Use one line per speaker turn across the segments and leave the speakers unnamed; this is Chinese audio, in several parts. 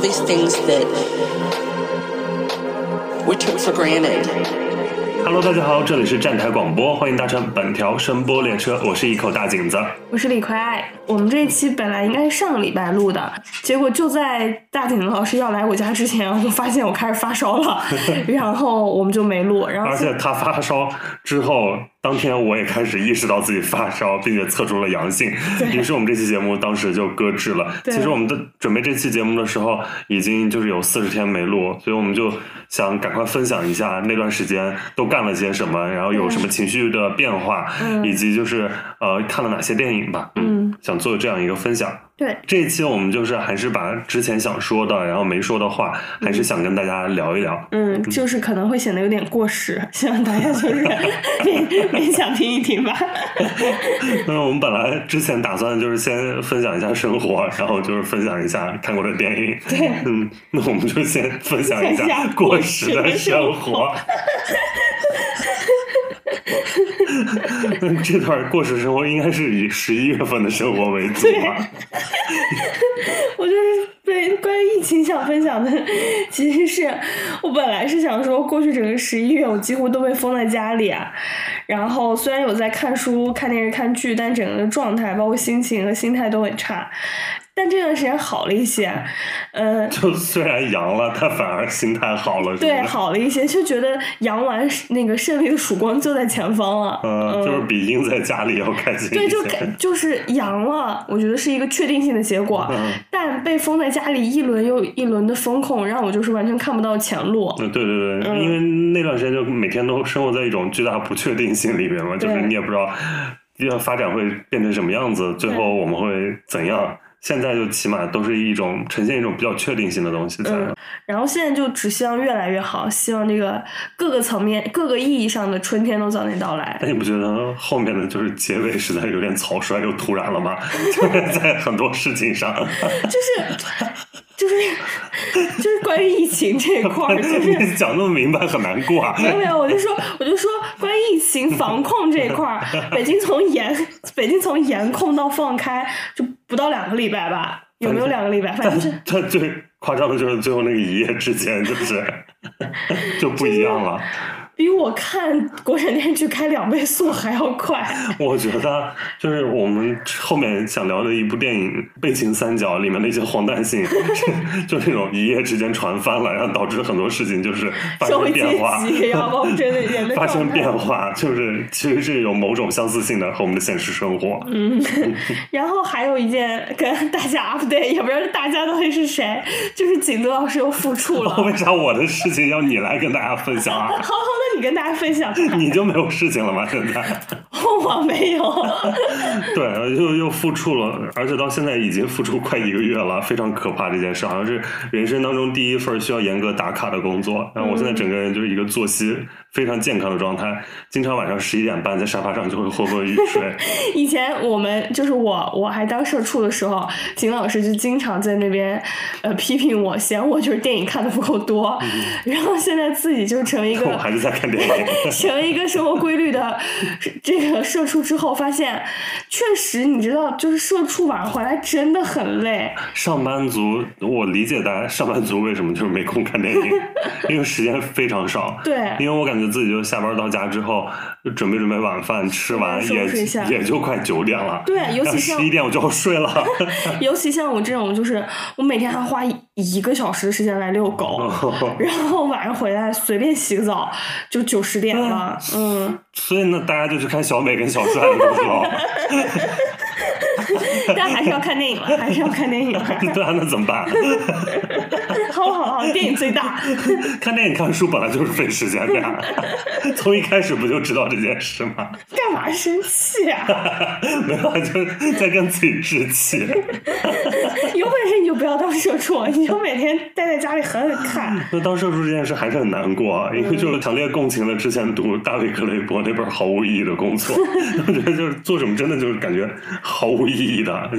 all these things that we took for granted.
Hello，大家好，这里是站台广播，欢迎搭乘本条声波列车，我是一口大井子。
我是李逵爱。我们这一期本来应该是上个礼拜录的，结果就在大井老师要来我家之前，我就发现我开始发烧了，然后我们就没录。然后
而且他发烧之后，当天我也开始意识到自己发烧，并且测出了阳性，于是我们这期节目当时就搁置了。其实我们的准备这期节目的时候，已经就是有四十天没录，所以我们就想赶快分享一下那段时间都干了些什么，然后有什么情绪的变化，
嗯
以及就是呃看了哪些电影吧。
嗯，
想做这样一个分享。
对，
这一期我们就是还是把之前想说的，然后没说的话，还是想跟大家聊一聊。
嗯，就是可能会显得有点过时，希望大家就是 勉勉强听一听吧。
那我们本来之前打算就是先分享一下生活，然后就是分享一下看过的电影。
对
嗯，那我们就先分享一下过时的生活。这段过时生活应该是以十一月份的生活为主吧？
我就是对关于疫情想分享的，其实是我本来是想说，过去整个十一月我几乎都被封在家里啊。然后虽然有在看书、看电视、看剧，但整个的状态，包括心情和心态都很差。但这段时间好了一些，呃，
就虽然阳了，但反而心态好了，
对，好了一些，就觉得阳完那个胜利的曙光就在前方了。
嗯，就是比阴在家里要开心。
对，就感就是阳了，我觉得是一个确定性的结果。
嗯
但被封在家里一轮又一轮的风控，让我就是完全看不到前路。
嗯，对对对，
嗯
因为那段时间就每天都生活在一种巨大不确定性里面嘛，就是你也不知道要发展会变成什么样子，最后我们会怎样。现在就起码都是一种呈现一种比较确定性的东西在。
嗯，然后现在就只希望越来越好，希望这个各个层面、各个意义上的春天都早点到来。
那你不觉得后面的就是结尾实在有点草率又突然了吗？就是在很多事情上，
就是就是就是关于疫情这一块儿，就是
讲那么明白很难过啊。
没有没有，我就说我就说关于疫情防控这一块儿，北京从严北京从严控到放开就不到两个礼拜吧？有没有两个礼拜？反正是
但最夸张的就是最后那个一夜之间，就是 就不一样了。
比我看国产电视剧开两倍速还要快。
我觉得就是我们后面想聊的一部电影《悲情三角》里面的一些荒诞性，就那种一夜之间传翻了，然后导致很多事情就是发生变化。
级，然后包括真的人的
发生变化，就是其实是有某种相似性的和我们的现实生活。
嗯然后还有一件跟大家 update，也不知道大家到底是谁，就是景德老师又复出了。
为啥我的事情要你来跟大家分享啊？
好好，那你跟大家分享。
你就没有事情了吗？现在？
我没有。
对，又又复出了，而且到现在已经复出快一个月了，非常可怕这件事，好像是人生当中第一份需要严格打卡的工作。然后我现在整个人就是一个作息非常健康的状态，经常晚上十一点半在沙发上就会昏昏欲睡。
以前我们就是我，我还当社畜的时候，景老师就经常在那边呃批评我，嫌我就是电影看的不够多。然后现在自己就成为一个
我
个
还是在看电影。
成为一个生活规律的这个社畜之后，发现确实你知道，就是社畜晚上回来真的很累。
上班族，我理解大家上班族为什么就是没空看电影，因为时间非常少。
对
因为我感觉自己就下班到家之后，就准备准备晚饭，吃完也也就快九点了。
对尤其像
十一点我就要睡了。
尤其像我这种，就是我每天还花一一个小时的时间来遛狗，然后晚上回来随便洗个澡就九十点了。嗯，
所以呢，大家就去看小美跟小帅的东西喽。
但还是要看电影了，还是要看电影了。
对啊，那怎么办？
好好好，电影最大。
看电影、看书本来就是费时间的呀，从一开始不就知道这件事吗？
干嘛生气啊？
没有，就是在跟自己置气。
有本事你就不要当社畜，你就每天待在家里狠狠看。
那当社畜这件事还是很难过，啊因为就是强烈共情了之前读大卫格雷伯那本毫无意义的工作，我觉得就是做什么真的就是感觉毫无意义的。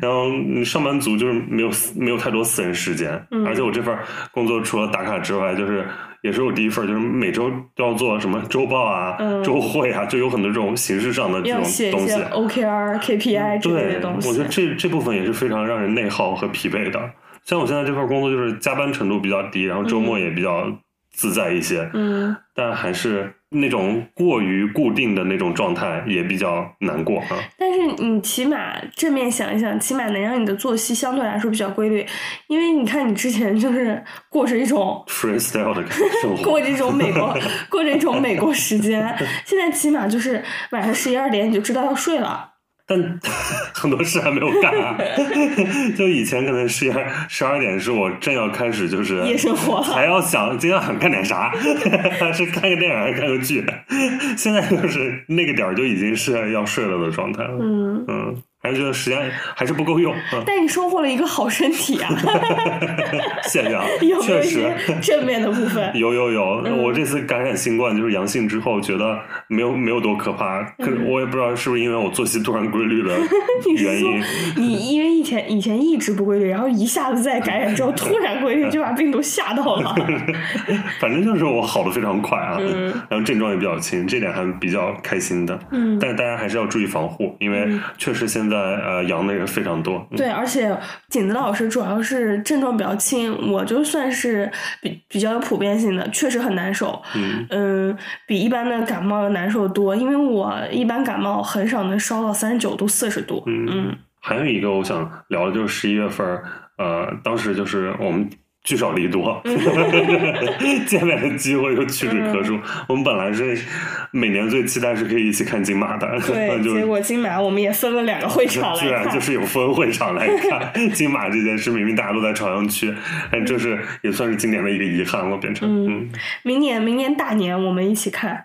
然后你上班族就是没有没有太多私人时间，而且我这份工作除了打卡之外，就是也是我第一份，就是每周都要做什么周报啊、周会啊，就有很多这种形式上的这种东西。
OKR、KPI 这类
对
的东，西。
我觉得这这部分也是非常让人内耗和疲惫的。像我现在这份工作，就是加班程度比较低，然后周末也比较自在一些，
嗯，
但还是那种过于固定的那种状态也比较难过啊。
但是你起码正面想一想，起码能让你的作息相对来说比较规律，因为你看你之前就是过着一种
freestyle 的生活，
过着一种美国 过着一种美国时间，现在起码就是晚上十一二点你就知道要睡了。
但 很多事还没有干啊。就以前可能十二十二点是我正要开始就是
夜生活
还要想今天想干点啥，是看个电影还是看个剧？现在就是那个点儿就已经是要睡了的状态了。
嗯，
嗯，还是觉得时间还是不够用。嗯，
但你收获了一个好身体啊，
谢谢啊，
有有
确实。
正面的部分？
有 有有，
嗯
我这次感染新冠就是阳性之后，觉得没有没有多可怕，可我也不知道是不是因为我作息突然规律的
嗯你是说
原因。
你因为以前以前一直不规律，然后一下子在感染之后突然规律，就把病毒吓到了。
反正就是我好的非常快啊，
嗯
然后症状也比较轻，这点还比较开心的。
嗯
但是大家还是要注意防护，因为确实现在呃阳的人非常多。嗯
对，而且景子老师主要是症状比较轻，我就算是比比较有普遍性的，确实很难受。
嗯
嗯，比一般的感冒要难受多，因为我一般感冒很少能烧到三十九度、四十度。
嗯
嗯
还有一个我想聊的就是十一月份，呃，当时就是我们聚少离多，
嗯
见面的机会又屈指可数。我们本来是每年最期待是可以一起看金马的，
对，结果金马我们也分了两个会场
居
来看。
然就是有分会场来看 金马这件事，明明大家都在朝阳区，但这是也算是今年的一个遗憾了，变成嗯，
明年明年大年我们一起看。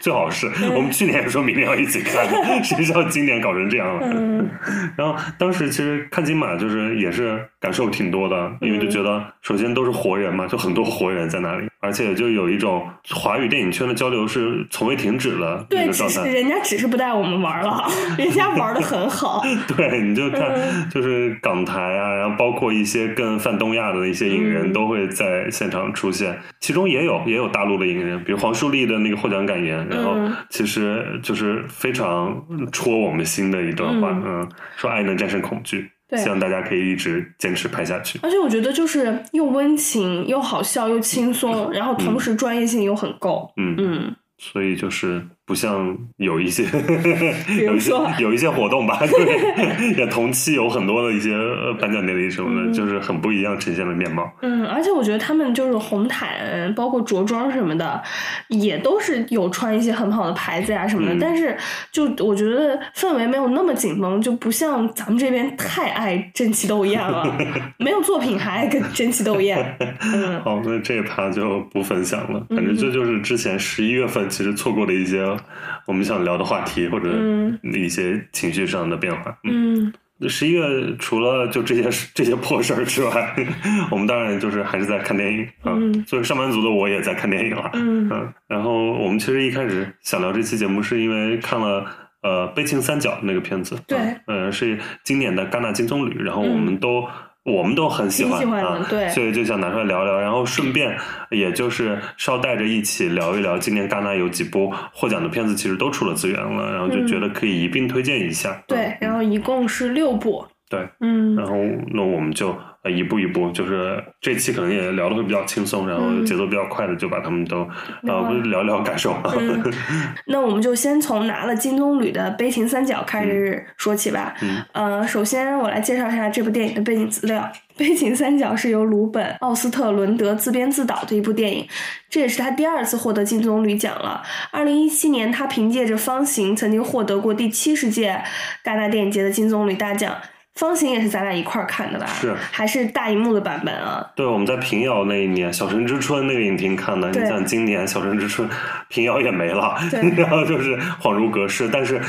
最好是我们去年也说明年要一起看的，谁知道今年搞成这样了。
嗯
然后当时其实看金马就是也是感受挺多的，因为就觉得首先都是活人嘛，就很多活人在那里，而且就有一种华语电影圈的交流是从未停止的
对，
个状态。
只是人家只是不带我们玩了，人家玩的很好。
对，你就看
嗯。
就是港台啊，然后包括一些更泛东亚的一些影人
嗯。
都会在现场出现，其中也有也有大陆的影人，比如黄树立的那个获奖感言，然后
嗯。
其实就是非常戳我们心的一段话，
嗯。
嗯，说爱能战胜恐惧，
对
希望大家可以一直坚持拍下去。
而且我觉得就是又温情又好笑又轻松，然后同时专业性又很够。
嗯
嗯，
所以就是不像有一些，
比
有一些
如说
有一些活动吧，对，也同期有很多的一些呃颁奖典礼什么的，
嗯
就是很不一样呈现的面貌。
嗯，而且我觉得他们就是红毯，包括着装什么的，也都是有穿一些很好的牌子呀、什么的。
嗯
但是就我觉得氛围没有那么紧绷，就不像咱们这边太爱争奇斗艳了，没有作品还爱跟争奇斗艳。嗯
好，那这一趴就不分享了。反正这就是之前十一月份其实错过的一些我们想聊的话题，或者
嗯。
一些情绪上的变化。
嗯。
十一月除了就这些这些破事儿之外，我们当然就是还是在看电影啊。
嗯。
作为上班族的我也在看电影了。
嗯。
嗯，然后我们其实一开始想聊这期节目，是因为看了呃《悲情三角》那个片子，
对。
嗯呃，是今年的戛纳金棕榈，然后我们都、我们都很喜欢，
对。
所以就想拿出来聊聊，然后顺便也就是捎带着一起聊一聊今年戛纳有几部获奖的片子，其实都出了资源了，然后就觉得可以一并推荐一下，
对
嗯，
然后一共是六部。
对，
嗯。
然后那我们就呃一步一步，就是这期可能也聊的会比较轻松，然后
嗯
节奏比较快的就把他们都呃聊聊感受。
嗯那我们就先从拿了金棕榈的《悲情三角》开始说起吧。
嗯
呃，首先我来介绍一下这部电影的背景资料。《悲情三角》是由鲁本·奥斯特伦德自编自导的一部电影，这也是他第二次获得金棕榈奖了。二零一七年，他凭借着《方形》曾经获得过第七十届戛纳电影节的金棕榈大奖。《方形》也是咱俩一块儿看的吧？
是
还是大荧幕的版本啊？
对，我们在平遥那一年《小城之春》那个影厅看的，你
对
想今年《小城之春》平遥也没了
对，
然后就是恍如隔世，但是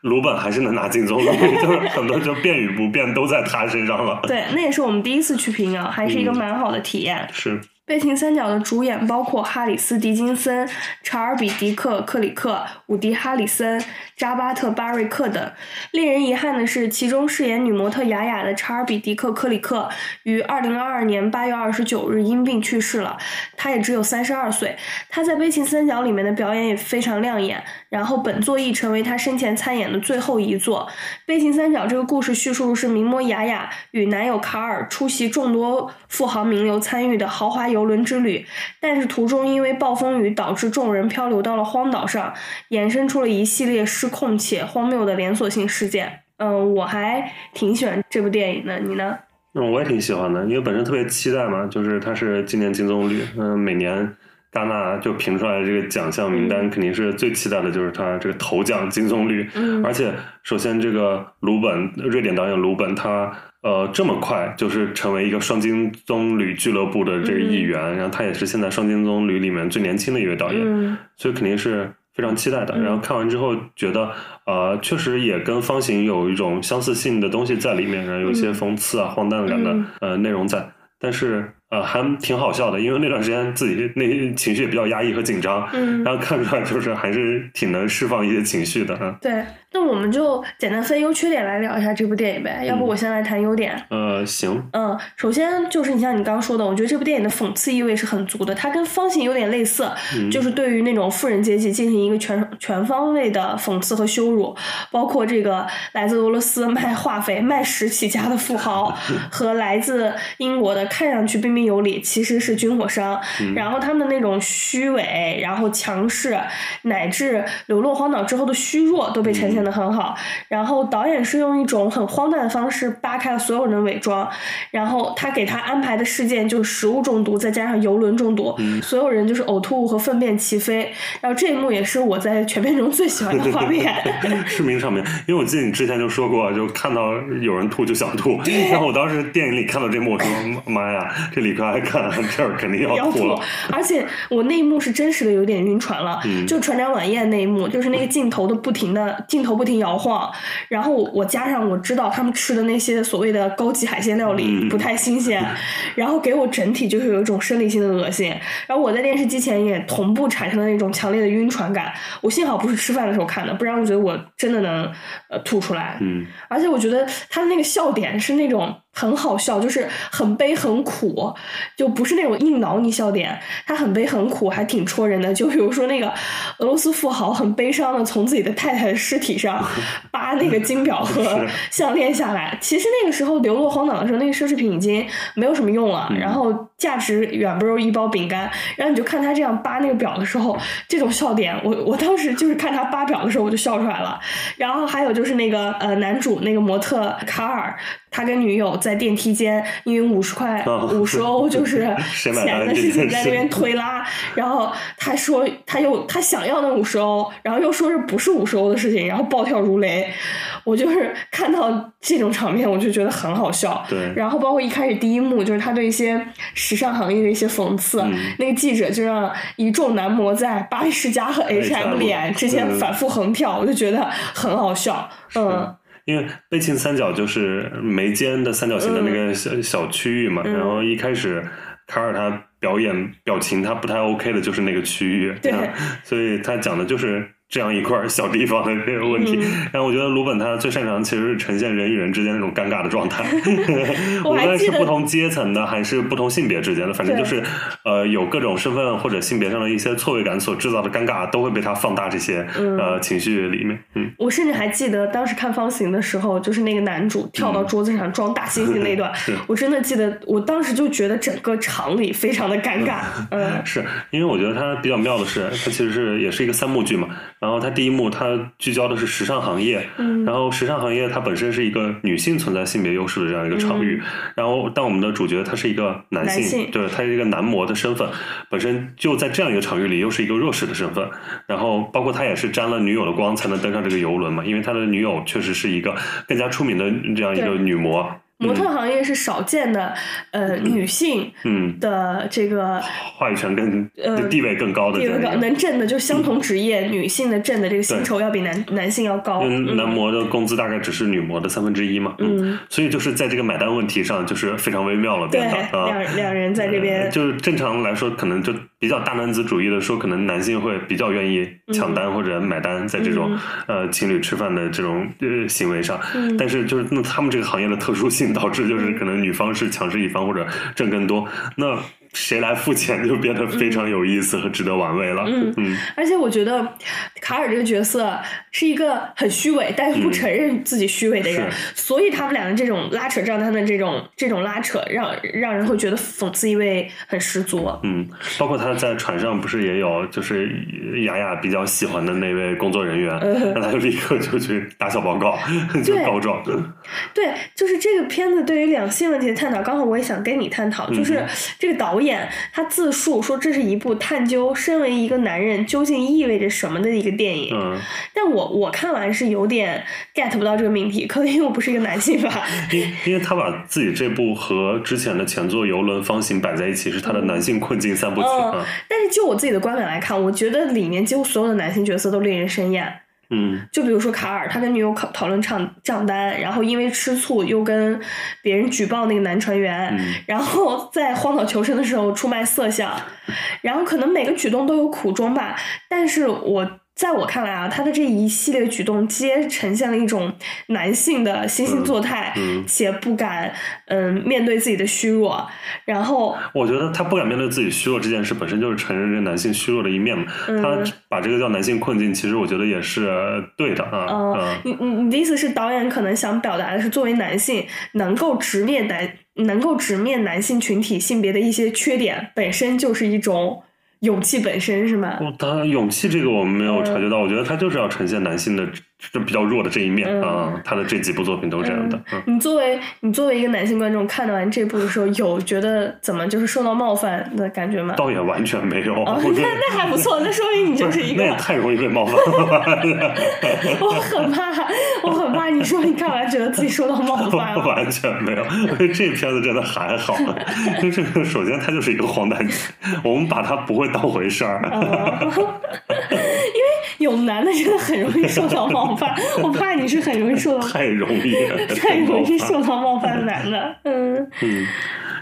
鲁本还是能拿金棕榈，就是很多就变与不变都在他身上了。
对，那也是我们第一次去平遥，还是一个蛮好的体验。
是，
悲情三角的主演包括哈里斯·狄金森、查尔比·迪克·克里克、伍迪·哈里森、扎巴特·巴瑞克等。令人遗憾的是，其中饰演女模特雅雅的查尔比·迪克·克里克于二零二二年八月二十九日因病去世了，他也只有三十二岁。他在《悲情三角》里面的表演也非常亮眼，然后本作亦成为他生前参演的最后一作。《悲情三角这个故事叙述的是名模雅雅与男友卡尔出席众多富豪名流参与的豪华游轮之旅，但是途中因为暴风雨导致众人漂流到了荒岛上，衍生出了一系列失控且荒谬的连锁性事件。嗯，我还挺喜欢这部电影的，你呢？
嗯，我也挺喜欢的，因为本身特别期待嘛，就是它是今年金棕榈，嗯，每年戛纳就评出来的这个奖项名单，肯定是最期待的就是他这个头奖金棕榈，
嗯。
而且首先这个鲁本，瑞典导演鲁本他。呃，这么快就是成为一个双金棕榈俱乐部的这个一员，然后他也是现在双金棕榈里面最年轻的一位导演，
嗯。
所以肯定是非常期待的。
嗯。
然后看完之后觉得，呃，确实也跟方形有一种相似性的东西在里面，然后有一些
嗯。
讽刺啊、荒诞感的
嗯。
呃内容在，但是呃还挺好笑的，因为那段时间自己那情绪也比较压抑和紧张，
嗯，
然后看出来就是还是挺能释放一些情绪的啊。
对，那我们就简单分优缺点来聊一下这部电影呗。要不我先来谈优点。
呃，行，
嗯，首先就是你像你刚刚说的，我觉得这部电影的讽刺意味是很足的，它跟方形有点类似，
嗯
就是对于那种富人阶级进行一个全全方位的讽刺和羞辱，包括这个来自俄罗斯卖化肥、卖屎起家的富豪，和来自英国的看上去彬彬有理，其实是军火商，然后他们的那种虚伪，然后强势，乃至流落荒岛之后的虚弱，都被呈现的很好。然后导演是用一种很荒诞的方式扒开了所有人的伪装，然后他给他安排的事件就是食物中毒，再加上游轮中毒，所有人就是呕吐物和粪便齐飞。然后这一幕也是我在全片中最喜欢的画面。
市民上面，因为我记得你之前就说过，就看到有人吐就想吐，然后我当时电影里看到这幕，我说妈呀，这李克还看这儿肯定要
要吐。
吐了，，
而且我那一幕是真实的有点晕船了，
嗯。
就船长晚宴那一幕，就是那个镜头的不停的镜头不停摇晃，然后我加上我知道他们吃的那些所谓的高级海鲜料理
嗯。
不太新鲜，然后给我整体就是有一种生理性的恶心，然后我在电视机前也同步产生了那种强烈的晕船感，我幸好不是吃饭的时候看的，不然我觉得我真的能呃吐出来，
嗯。
而且我觉得他的那个笑点是那种很好笑，就是很悲很苦，就不是那种硬挠你笑点，他很悲很苦，还挺戳人的。就比如说那个俄罗斯富豪很悲伤的从自己的太太的尸体上 扒那个金表和项链下来。其实那个时候流落荒岛的时候，那个奢侈品已经没有什么用了，然后价值远不如一包饼干。然后你就看他这样扒那个表的时候，这种笑点，我我当时就是看他扒表的时候我就笑出来了。然后还有就是那个呃男主那个模特卡尔，他跟女友在电梯间因为五十块
哦
五十欧 就是钱的事情在那边推拉，然后他说他又他想要那五十欧，然后又说是不是五十欧的事情，然后暴跳如雷。我就是看到这种场面，我就觉得很好笑。
对
然后包括一开始第一幕就是他对一些时尚行业的一些讽刺，
嗯
那个记者就让一众男模在巴黎世家和 H&M 脸之间
嗯
反复横跳，我就觉得很好笑。嗯
因为悲情三角就是眉间的三角形的那个小、小区域嘛，
嗯
然后一开始卡尔他表演表情他不太 OK 的就是那个区域，
对
啊所以他讲的就是这样一块小地方的这个问题。
嗯
然后我觉得鲁本他最擅长其实是呈现人与人之间那种尴尬的状态，无论是不同阶层的还是不同性别之间的，反正就是呃有各种身份或者性别上的一些错位感所制造的尴尬，都会被他放大这些、
嗯
呃情绪里面。嗯，
我甚至还记得当时看方形的时候，就是那个男主跳到桌子上装大猩猩那段，
是
我真的记得，我当时就觉得整个场里非常的尴尬。嗯
是因为我觉得他比较妙的是，他其实是也是一个三幕剧嘛。然后它第一幕它聚焦的是时尚行业，
嗯
然后时尚行业它本身是一个女性存在性别优势的这样一个场域。然后但我们的主角他是一个男性，
嗯男性
对，他是一个男模的身份，本身就在这样一个场域里又是一个弱势的身份。然后包括他也是沾了女友的光才能登上这个游轮嘛，因为他的女友确实是一个更加出名的这样一个女模。
模特行业是少见的，呃，女性
嗯，
的这个
话语权更、
呃
地位更高的
地位高，
这个。
能挣的就相同职业，女性的挣的这个薪酬要比男男性要高。
嗯，男模的工资大概只是女模的三分之一嘛，
嗯，
所以就是在这个买单问题上，就是非常微妙了，
对，
变得啊。
两两人在这
呃
边，
就是正常来说，可能就比较大男子主义的说，可能男性会比较愿意抢单或者买单，在这种、呃情侣吃饭的这种呃行为上。
嗯
但是就是那他们这个行业的特殊性，导致就是可能女方是强势一方或者挣更多。那谁来付钱就变得非常有意思和值得玩味了。
嗯
嗯。
而且我觉得卡尔这个角色是一个很虚伪，但又不承认自己虚伪的人，
嗯
所以他们俩的这种拉扯账单的这种这种拉扯，让让人会觉得讽刺意味很十足。
嗯，包括他在船上不是也有，就是雅雅比较喜欢的那位工作人员，
嗯
那他就立刻就去打小报告，就
对。
告状。
对，就是这个片子对于两性问题的探讨，刚好我也想跟你探讨，就是
嗯
这个导演他自述说这是一部探究身为一个男人究竟意味着什么的一个电影，
嗯，
但我我看完是有点 get 不到这个命题，可能因为我不是一个男性吧。
因因为他把自己这部和之前的前作《游轮方形》摆在一起，是他的男性困境三部曲
但是就我自己的观感来看，我觉得里面几乎所有的男性角色都令人生厌。
嗯
就比如说卡尔，他跟女友讨讨论账账单，然后因为吃醋又跟别人举报那个男船员，
嗯
然后在荒岛求生的时候出卖色相，然后可能每个举动都有苦衷吧，但是我。在我看来啊，他的这一系列举动皆呈现了一种男性的惺惺作态，
嗯
且不敢嗯面对自己的虚弱，然后
我觉得他不敢面对自己虚弱这件事，本身就是承认这男性虚弱的一面嘛。
嗯
他把这个叫男性困境，其实我觉得也是对的啊。
哦
嗯，
你你你的意思是导演可能想表达的是，作为男性能够直面男能够直面男性群体性别的一些缺点，本身就是一种勇气本身，是吗？
哦当然，勇气这个我们没有察觉到，我觉得他就是要呈现男性的这比较弱的这一面
嗯
啊。他的这几部作品都是这样的。嗯
你作为你作为一个男性观众，看完这部的时候，有觉得怎么就是受到冒犯的感觉吗？
倒也完全没有，
那那还不错，那说明你就是一个
那也太容易被冒犯了。
我很怕，我很怕你说你看完觉得自己受到冒犯了。
完全没有，这片子真的还好。就这个，首先它就是一个荒诞剧，我们把它不会当回事儿。
有男的真的很容易受到冒犯，我怕你是很容易受到
太容易了，
太容易受到冒犯的男的。嗯
嗯，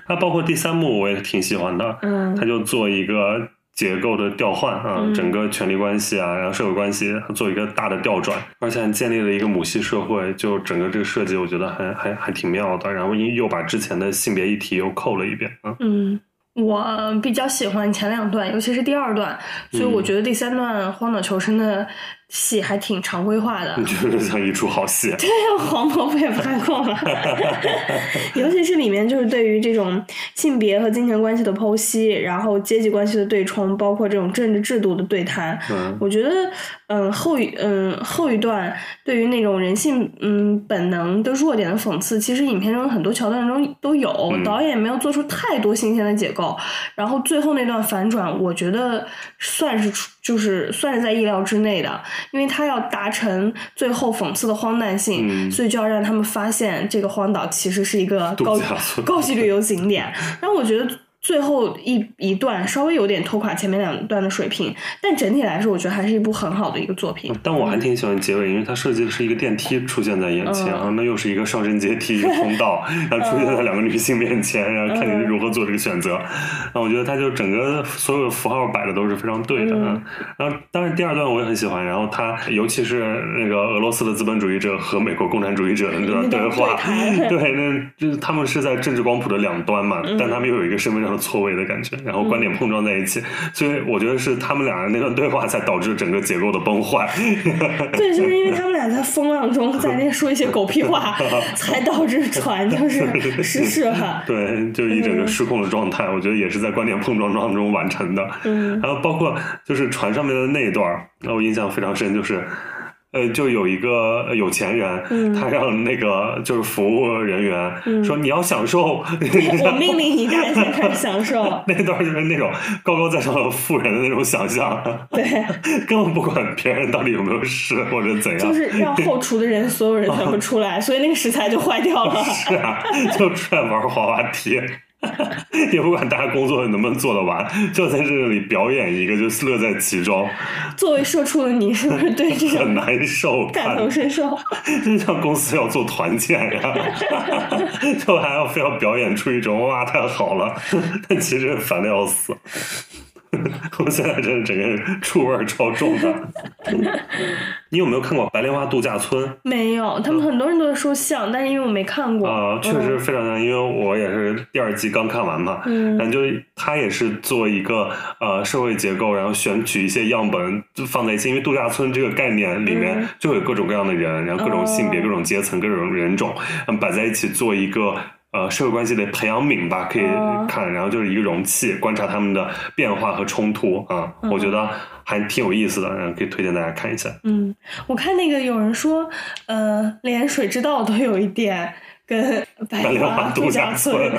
它包括第三幕我也挺喜欢的，
嗯
他就做一个结构的调换啊，
嗯
整个权力关系啊，然后社会关系做一个大的调转，而且还建立了一个母系社会，就整个这个设计我觉得还还还挺妙的，然后又把之前的性别议题又扣了一遍啊。
嗯，我比较喜欢前两段，尤其是第二段，所以我觉得第三段荒岛求生的戏还挺常规化的。
你觉得像一出好戏？
对呀，黄渤不也拍过吗？尤其是里面就是对于这种性别和金钱关系的剖析，然后阶级关系的对冲，包括这种政治制度的对谈，
嗯
我觉得，嗯，后一嗯后一段对于那种人性嗯本能的弱点的讽刺，其实影片中很多桥段中都有，
嗯
导演没有做出太多新鲜的解构，然后最后那段反转，我觉得算是出就是算是在意料之内的，因为他要达成最后讽刺的荒诞性，
嗯
所以就要让他们发现这个荒岛其实是一个高高级旅游景点。然后我觉得最后一一段稍微有点拖垮前面两段的水平，但整体来说，我觉得还是一部很好的一个作品。
但我还挺喜欢结尾，因为它设计的是一个电梯出现在眼前，
嗯
然后那又是一个上升阶梯一个通道，然后出现在两个女性面前，然后看你如何做这个选择。然后我觉得它就整个所有的符号摆的都是非常对的。
嗯
然后当然第二段我也很喜欢，然后它尤其是那个俄罗斯的资本主义者和美国共产主义者的那段对话，
对
那就是他们是在政治光谱的两端嘛，
嗯
但他们又有一个身份上的错位的感觉，然后观点碰撞在一起，所以我觉得是他们俩人那段对话才导致整个结构的崩坏。
对，就是因为他们俩在风浪中在那说一些狗屁话，才导致船就是失事了。
对，就一整个失控的状态，我觉得也是在观点碰撞当中完成的。
嗯
然后包括就是船上面的那一段，让我印象非常深，就是。呃，就有一个呃有钱人，
嗯。
他让那个就是服务人员、说你要享受，
我命令你站起来开始享受。
那段就是那种高高在上的富人的那种想象，
对，
根本不管别人到底有没有事或者怎样，
就。是让后厨的人所有人全部出来，所以那个食材就坏掉了。
是啊，就出来玩滑滑梯，也不管大家工作能不能做得完，就在这里表演一个，就乐在其中，
作为社畜的你，是不是对这
很难受。
感同身受？
就像公司要做团建呀，就还要非要表演出一种哇太好了，但其实烦的要死。我现在真的整个人醋味超重的。你有没有看过《白莲花度假村》？
没有，他们很多人都在说像，但是因为我没看过。
啊、确实非常像，因为我也是第二季刚看完嘛。
嗯
然后就是它也是做一个呃社会结构，然后选取一些样本就放在一起，因为度假村这个概念里面
嗯
就有各种各样的人，然后各种性别、
哦
各种阶层、各种人种，嗯，摆在一起做一个。呃，社会关系的培养皿吧，可以
哦
看，然后就是一个容器，观察他们的变化和冲突啊，
嗯
我觉得还挺有意思的，然后可以推荐大家看一下。
嗯，我看那个有人说，呃，连水之道都有一点跟白
白莲花
花度
度假
村，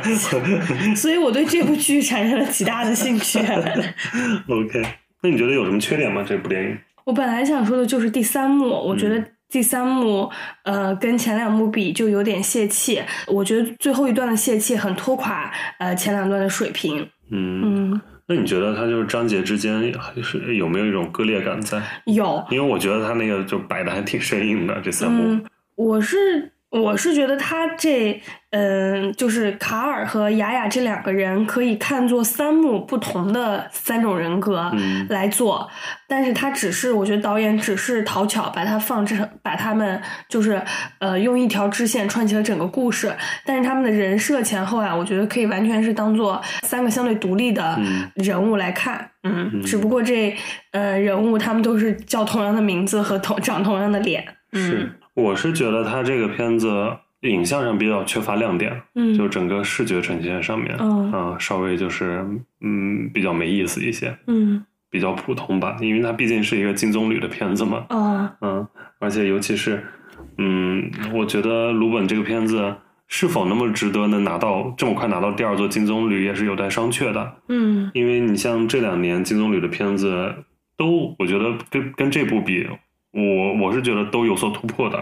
所以我对这部剧产生了极大的兴趣。
OK，那你觉得有什么缺点吗？这部电影？
我本来想说的就是第三幕，我觉得第三幕，呃，跟前两幕比就有点泄气。我觉得最后一段的泄气很拖垮呃前两段的水平。
嗯，
嗯，
那你觉得他就是章节之间还是有没有一种割裂感在？
有，
因为我觉得他那个就摆的还挺生硬的，这三幕。
嗯，我是我是觉得他这嗯、就是卡尔和雅雅这两个人可以看作三幕不同的三种人格
嗯。
来做，但是他只是我觉得导演只是讨巧把它放成把他们就是呃用一条支线串起了整个故事，但是他们的人设前后啊，我觉得可以完全是当做三个相对独立的
嗯。
人物来看，嗯，
嗯。
只不过这呃人物他们都是叫同样的名字和同长同样的脸，嗯。
是，我是觉得他这个片子影像上比较缺乏亮点，
嗯，
就整个视觉呈现上面，
嗯
啊稍微就是嗯比较没意思一些，
嗯
比较普通吧，因为它毕竟是一个金棕榈的片子嘛，
哦
嗯，而且尤其是，嗯，我觉得鲁本这个片子是否那么值得能拿到这么快拿到第二座金棕榈，也是有待商榷的。
嗯
因为你像这两年金棕榈的片子，都我觉得跟跟这部比，我我是觉得都有所突破的。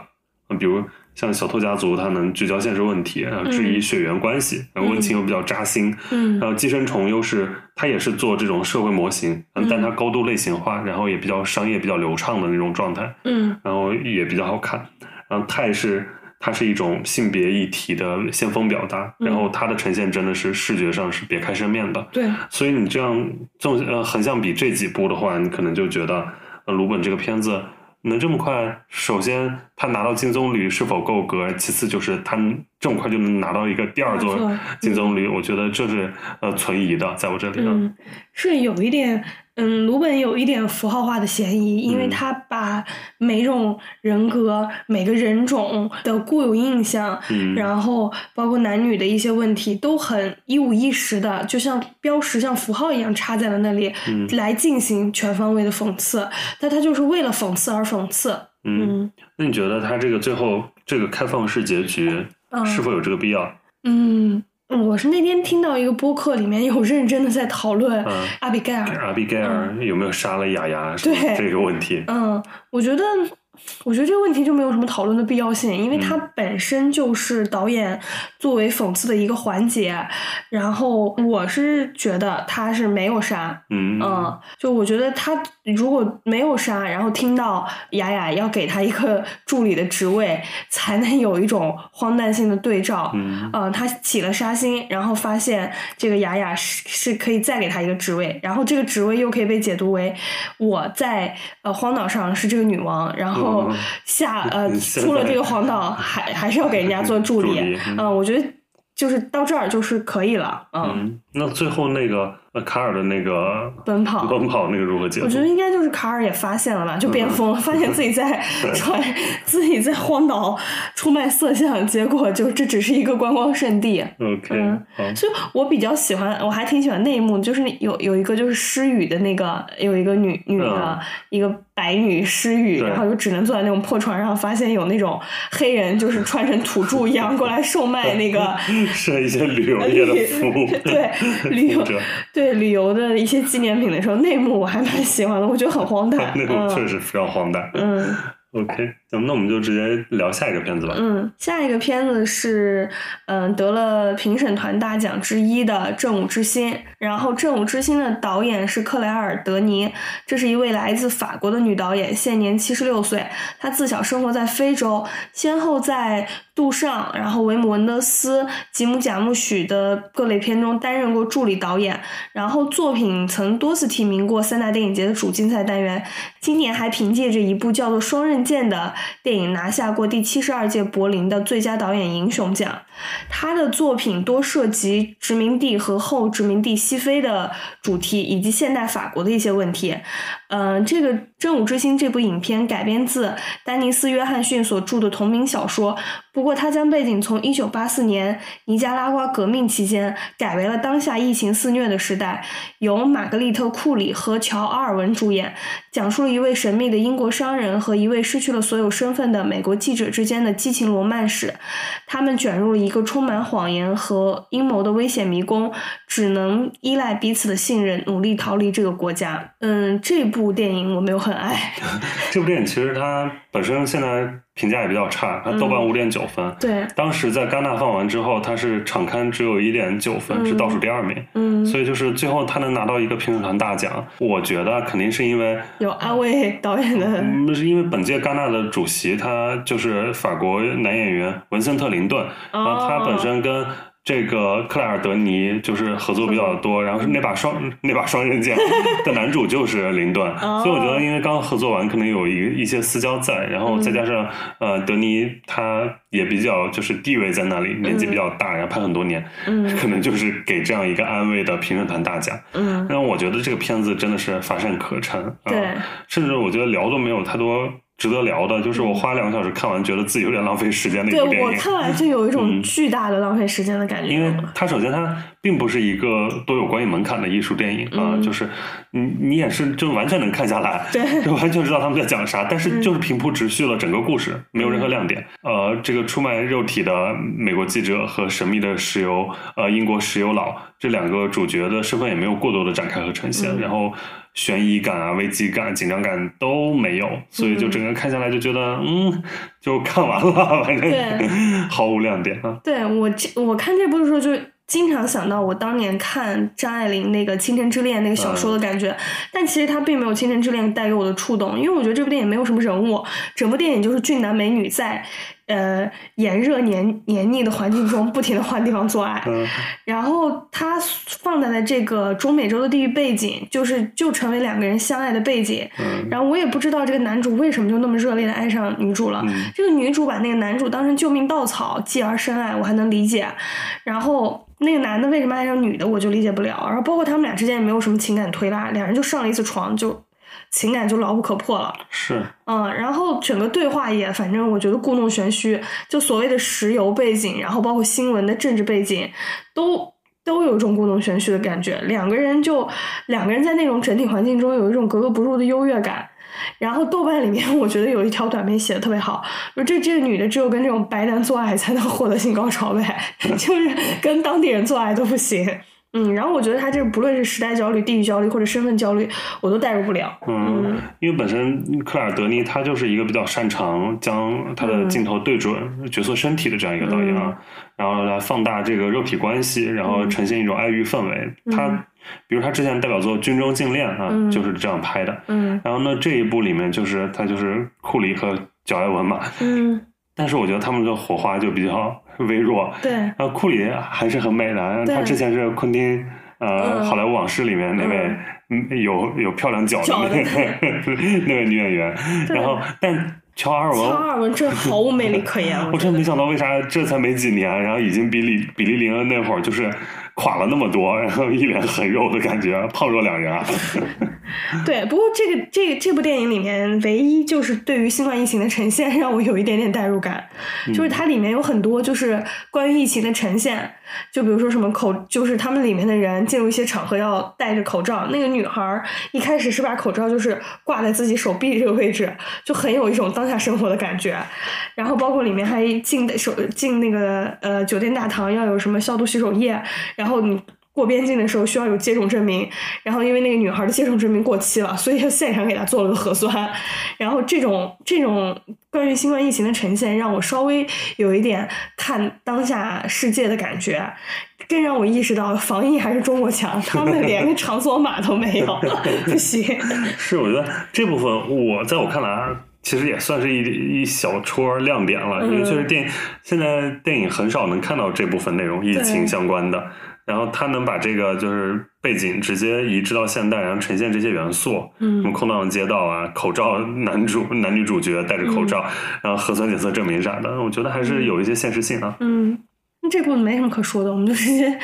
嗯比如像《小偷家族》，它能聚焦现实问题，然后质疑血缘关系，然后温情又比较扎心。
嗯
然后寄生虫又是它也是做这种社会模型，嗯但它高度类型化，然后也比较商业、比较流畅的那种状态。
嗯
然后也比较好看。然后泰是它是一种性别议题的先锋表达，
嗯
然后它的呈现真的是视觉上是别开生面的。
对，
所以你这样纵呃横向比这几部的话，你可能就觉得呃鲁本这个片子能这么快，首先他拿到金棕榈是否够格，其次就是他这么快就能拿到一个第二座金棕榈，我觉得这是呃存疑的，在我这里呢。
嗯，是有一点，嗯，鲁本有一点符号化的嫌疑，因为
嗯
他把每种人格、每个人种的固有印象，
嗯
然后包括男女的一些问题，都很一五一十的，就像标识、像符号一样插在了那里，
嗯
来进行全方位的讽刺。但他就是为了讽刺而讽刺。
嗯，
嗯
那你觉得他这个最后这个开放式结局
嗯
是否有这个必要？
嗯，我是那天听到一个播客里面有认真的在讨论
嗯
阿比盖尔。
阿比盖尔有没有杀了雅雅
对
这个问题？
嗯，我觉得，我觉得这个问题就没有什么讨论的必要性，因为它
嗯
本身就是导演作为讽刺的一个环节。然后我是觉得他是没有杀，
嗯
嗯，就我觉得他如果没有杀，然后听到雅雅要给他一个助理的职位，才能有一种荒诞性的对照。
嗯
呃，他起了杀心，然后发现这个雅雅是是可以再给他一个职位，然后这个职位又可以被解读为我在呃荒岛上是这个女王，然后
嗯
下呃出了这个荒岛还还是要给人家做助理，
嗯。
嗯、我觉得就是到这儿就是可以了，嗯，
嗯，那最后那个呃卡尔的那个
奔跑。
奔跑那个如何解读？
我觉得应该就是卡尔也发现了吧，就变疯了，发现自己在传 自己在荒岛出卖色相，结果就这只是一个观光圣地。
OK，
所以我比较喜欢，我还挺喜欢那一幕，就是有有一个就是失语的那个，有一个女女的、
嗯。
一个白女失语，然后就只能坐在那种破船上，发现有那种黑人就是穿成土著一样过来售卖那个
是一些旅游业的服务，
对 旅游 对旅游的一些纪念品的时候，内幕我还蛮喜欢的，我觉得很荒诞。
内幕确
嗯
实非常荒诞。
嗯
OK，行那我们就直接聊下一个片子吧。
嗯，下一个片子是嗯得了评审团大奖之一的《正午之心》，然后《正午之心》的导演是克莱尔·德尼，这是一位来自法国的女导演，现年七十六岁。她自小生活在非洲，先后在杜尚、然后维姆文德斯、吉姆贾木许的各类片中担任过助理导演，然后作品曾多次提名过三大电影节的主竞赛单元。今年还凭借着一部叫做《双刃剑》的电影拿下过第七十二届柏林的最佳导演银熊奖。他的作品多涉及殖民地和后殖民地西非的主题，以及现代法国的一些问题。嗯，这个《真武之星》这部影片改编自丹尼斯·约翰逊所著的同名小说，不过它将背景从一九八四年尼加拉瓜革命期间改为了当下疫情肆虐的时代，由玛格丽特·库里和乔·阿尔文主演，讲述了一位神秘的英国商人和一位失去了所有身份的美国记者之间的激情罗曼史。他们卷入了一一个充满谎言和阴谋的危险迷宫，只能依赖彼此的信任，努力逃离这个国家。嗯，这部电影我没有很爱。
这部电影其实它本身现在评价也比较差，它豆瓣五点九分。
对，
当时在戛纳放完之后，它是场刊只有一点九分，是倒数第二名。
嗯，
所以就是最后他能拿到一个评审团大奖，我觉得肯定是因为
有安慰导演的。
嗯，是因为本届戛纳的主席他就是法国男演员文森特·林顿，然后他本身跟。这个克莱尔·德尼就是合作比较多，然后是那把双那把双刃剑的男主就是林顿，所以我觉得因为刚合作完，可能有一一些私交在，然后再加上呃德尼他也比较就是地位在那里，年纪比较大，然后拍很多年，可能就是给这样一个安慰的评审团大奖。
嗯，
让我觉得这个片子真的是乏善可陈，
对，
甚至我觉得聊都没有太多。值得聊的，就是我花两个小时看完，觉得自己有点浪费时间的一部电影。
对我看完就有一种巨大的浪费时间的感觉。
因为它首先它并不是一个多有观影门槛的艺术电影啊，就是你你也是就完全能看下来，
对，
就完全知道他们在讲啥，但是就是平铺直叙了整个故事，没有任何亮点。呃，这个出卖肉体的美国记者和神秘的石油呃英国石油佬这两个主角的身份也没有过多的展开和呈现，然后。悬疑感啊、危机感、紧张感都没有，所以就整个看下来就觉得，嗯，就看完了，反正 毫无亮点啊。
对我这我看这部的时候，就经常想到我当年看张爱玲那个《倾城之恋》那个小说的感觉，但其实它并没有《倾城之恋》带给我的触动，因为我觉得这部电影没有什么人物，整部电影就是俊男美女在。呃，炎热黏黏腻的环境中，不停的换地方做爱，然后他放在了这个中美洲的地域背景，就是就成为两个人相爱的背景。然后我也不知道这个男主为什么就那么热烈的爱上女主了。这个女主把那个男主当成救命稻草，继而深爱，我还能理解。然后那个男的为什么爱上女的，我就理解不了。然后包括他们俩之间也没有什么情感推拉，两人就上了一次床就。情感就牢不可破了，
是，
嗯，然后整个对话也，反正我觉得故弄玄虚，就所谓的石油背景，然后包括新闻的政治背景，都都有一种故弄玄虚的感觉。两个人就两个人在那种整体环境中有一种格格不入的优越感。然后豆瓣里面，我觉得有一条短片写的特别好，说这这个女的只有跟这种白男做爱才能获得性高潮呗，就是跟当地人做爱都不行。嗯，然后我觉得他这个不论是时代焦虑、地域焦虑或者身份焦虑，我都代入不了。
嗯，因为本身克尔德尼他就是一个比较擅长将他的镜头对准角色身体的这样一个导演啊，然后来放大这个肉体关系，然后呈现一种爱欲氛围。他比如他之前代表作《军中禁恋》啊，就是这样拍的。
嗯，
然后呢，这一部里面就是他就是库里和角艾文嘛。
嗯，
但是我觉得他们的火花就比较。微弱，
对，
然后库里还是很美的，他之前是昆汀，呃，好莱坞往事里面那位，嗯，有有漂亮脚的那个 那位女演员，然后但乔尔文，
乔尔文真毫无魅力可言，
我真没想到为啥这才没几年，然后已经比李比利林恩那会儿就是垮了那么多，然后一脸很肉的感觉，胖若两人啊。
对，不过这个这这部电影里面，唯一就是对于新冠疫情的呈现，让我有一点点代入感。就是它里面有很多就是关于疫情的呈现，就比如说什么口，就是他们里面的人进入一些场合要戴着口罩。那个女孩一开始是把口罩就是挂在自己手臂这个位置，就很有一种当下生活的感觉。然后包括里面还进的手进那个呃酒店大堂要有什么消毒洗手液，然后你。过边境的时候需要有接种证明，然后因为那个女孩的接种证明过期了，所以就现场给她做了个核酸。然后这种这种关于新冠疫情的呈现，让我稍微有一点看当下世界的感觉，更让我意识到防疫还是中国强，他们连个场所码都没有，不行。
是，我觉得这部分我在我看来啊。其实也算是一一小撮亮点了，因为确实电影现在电影很少能看到这部分内容，疫情相关的。然后他能把这个就是背景直接移植到现代，然后呈现这些元素，嗯，什么空荡的街道啊，口罩男主男女主角戴着口罩，然后核酸检测证明啥的，我觉得还是有一些现实性啊。
嗯，那这部没什么可说的，我们就直接。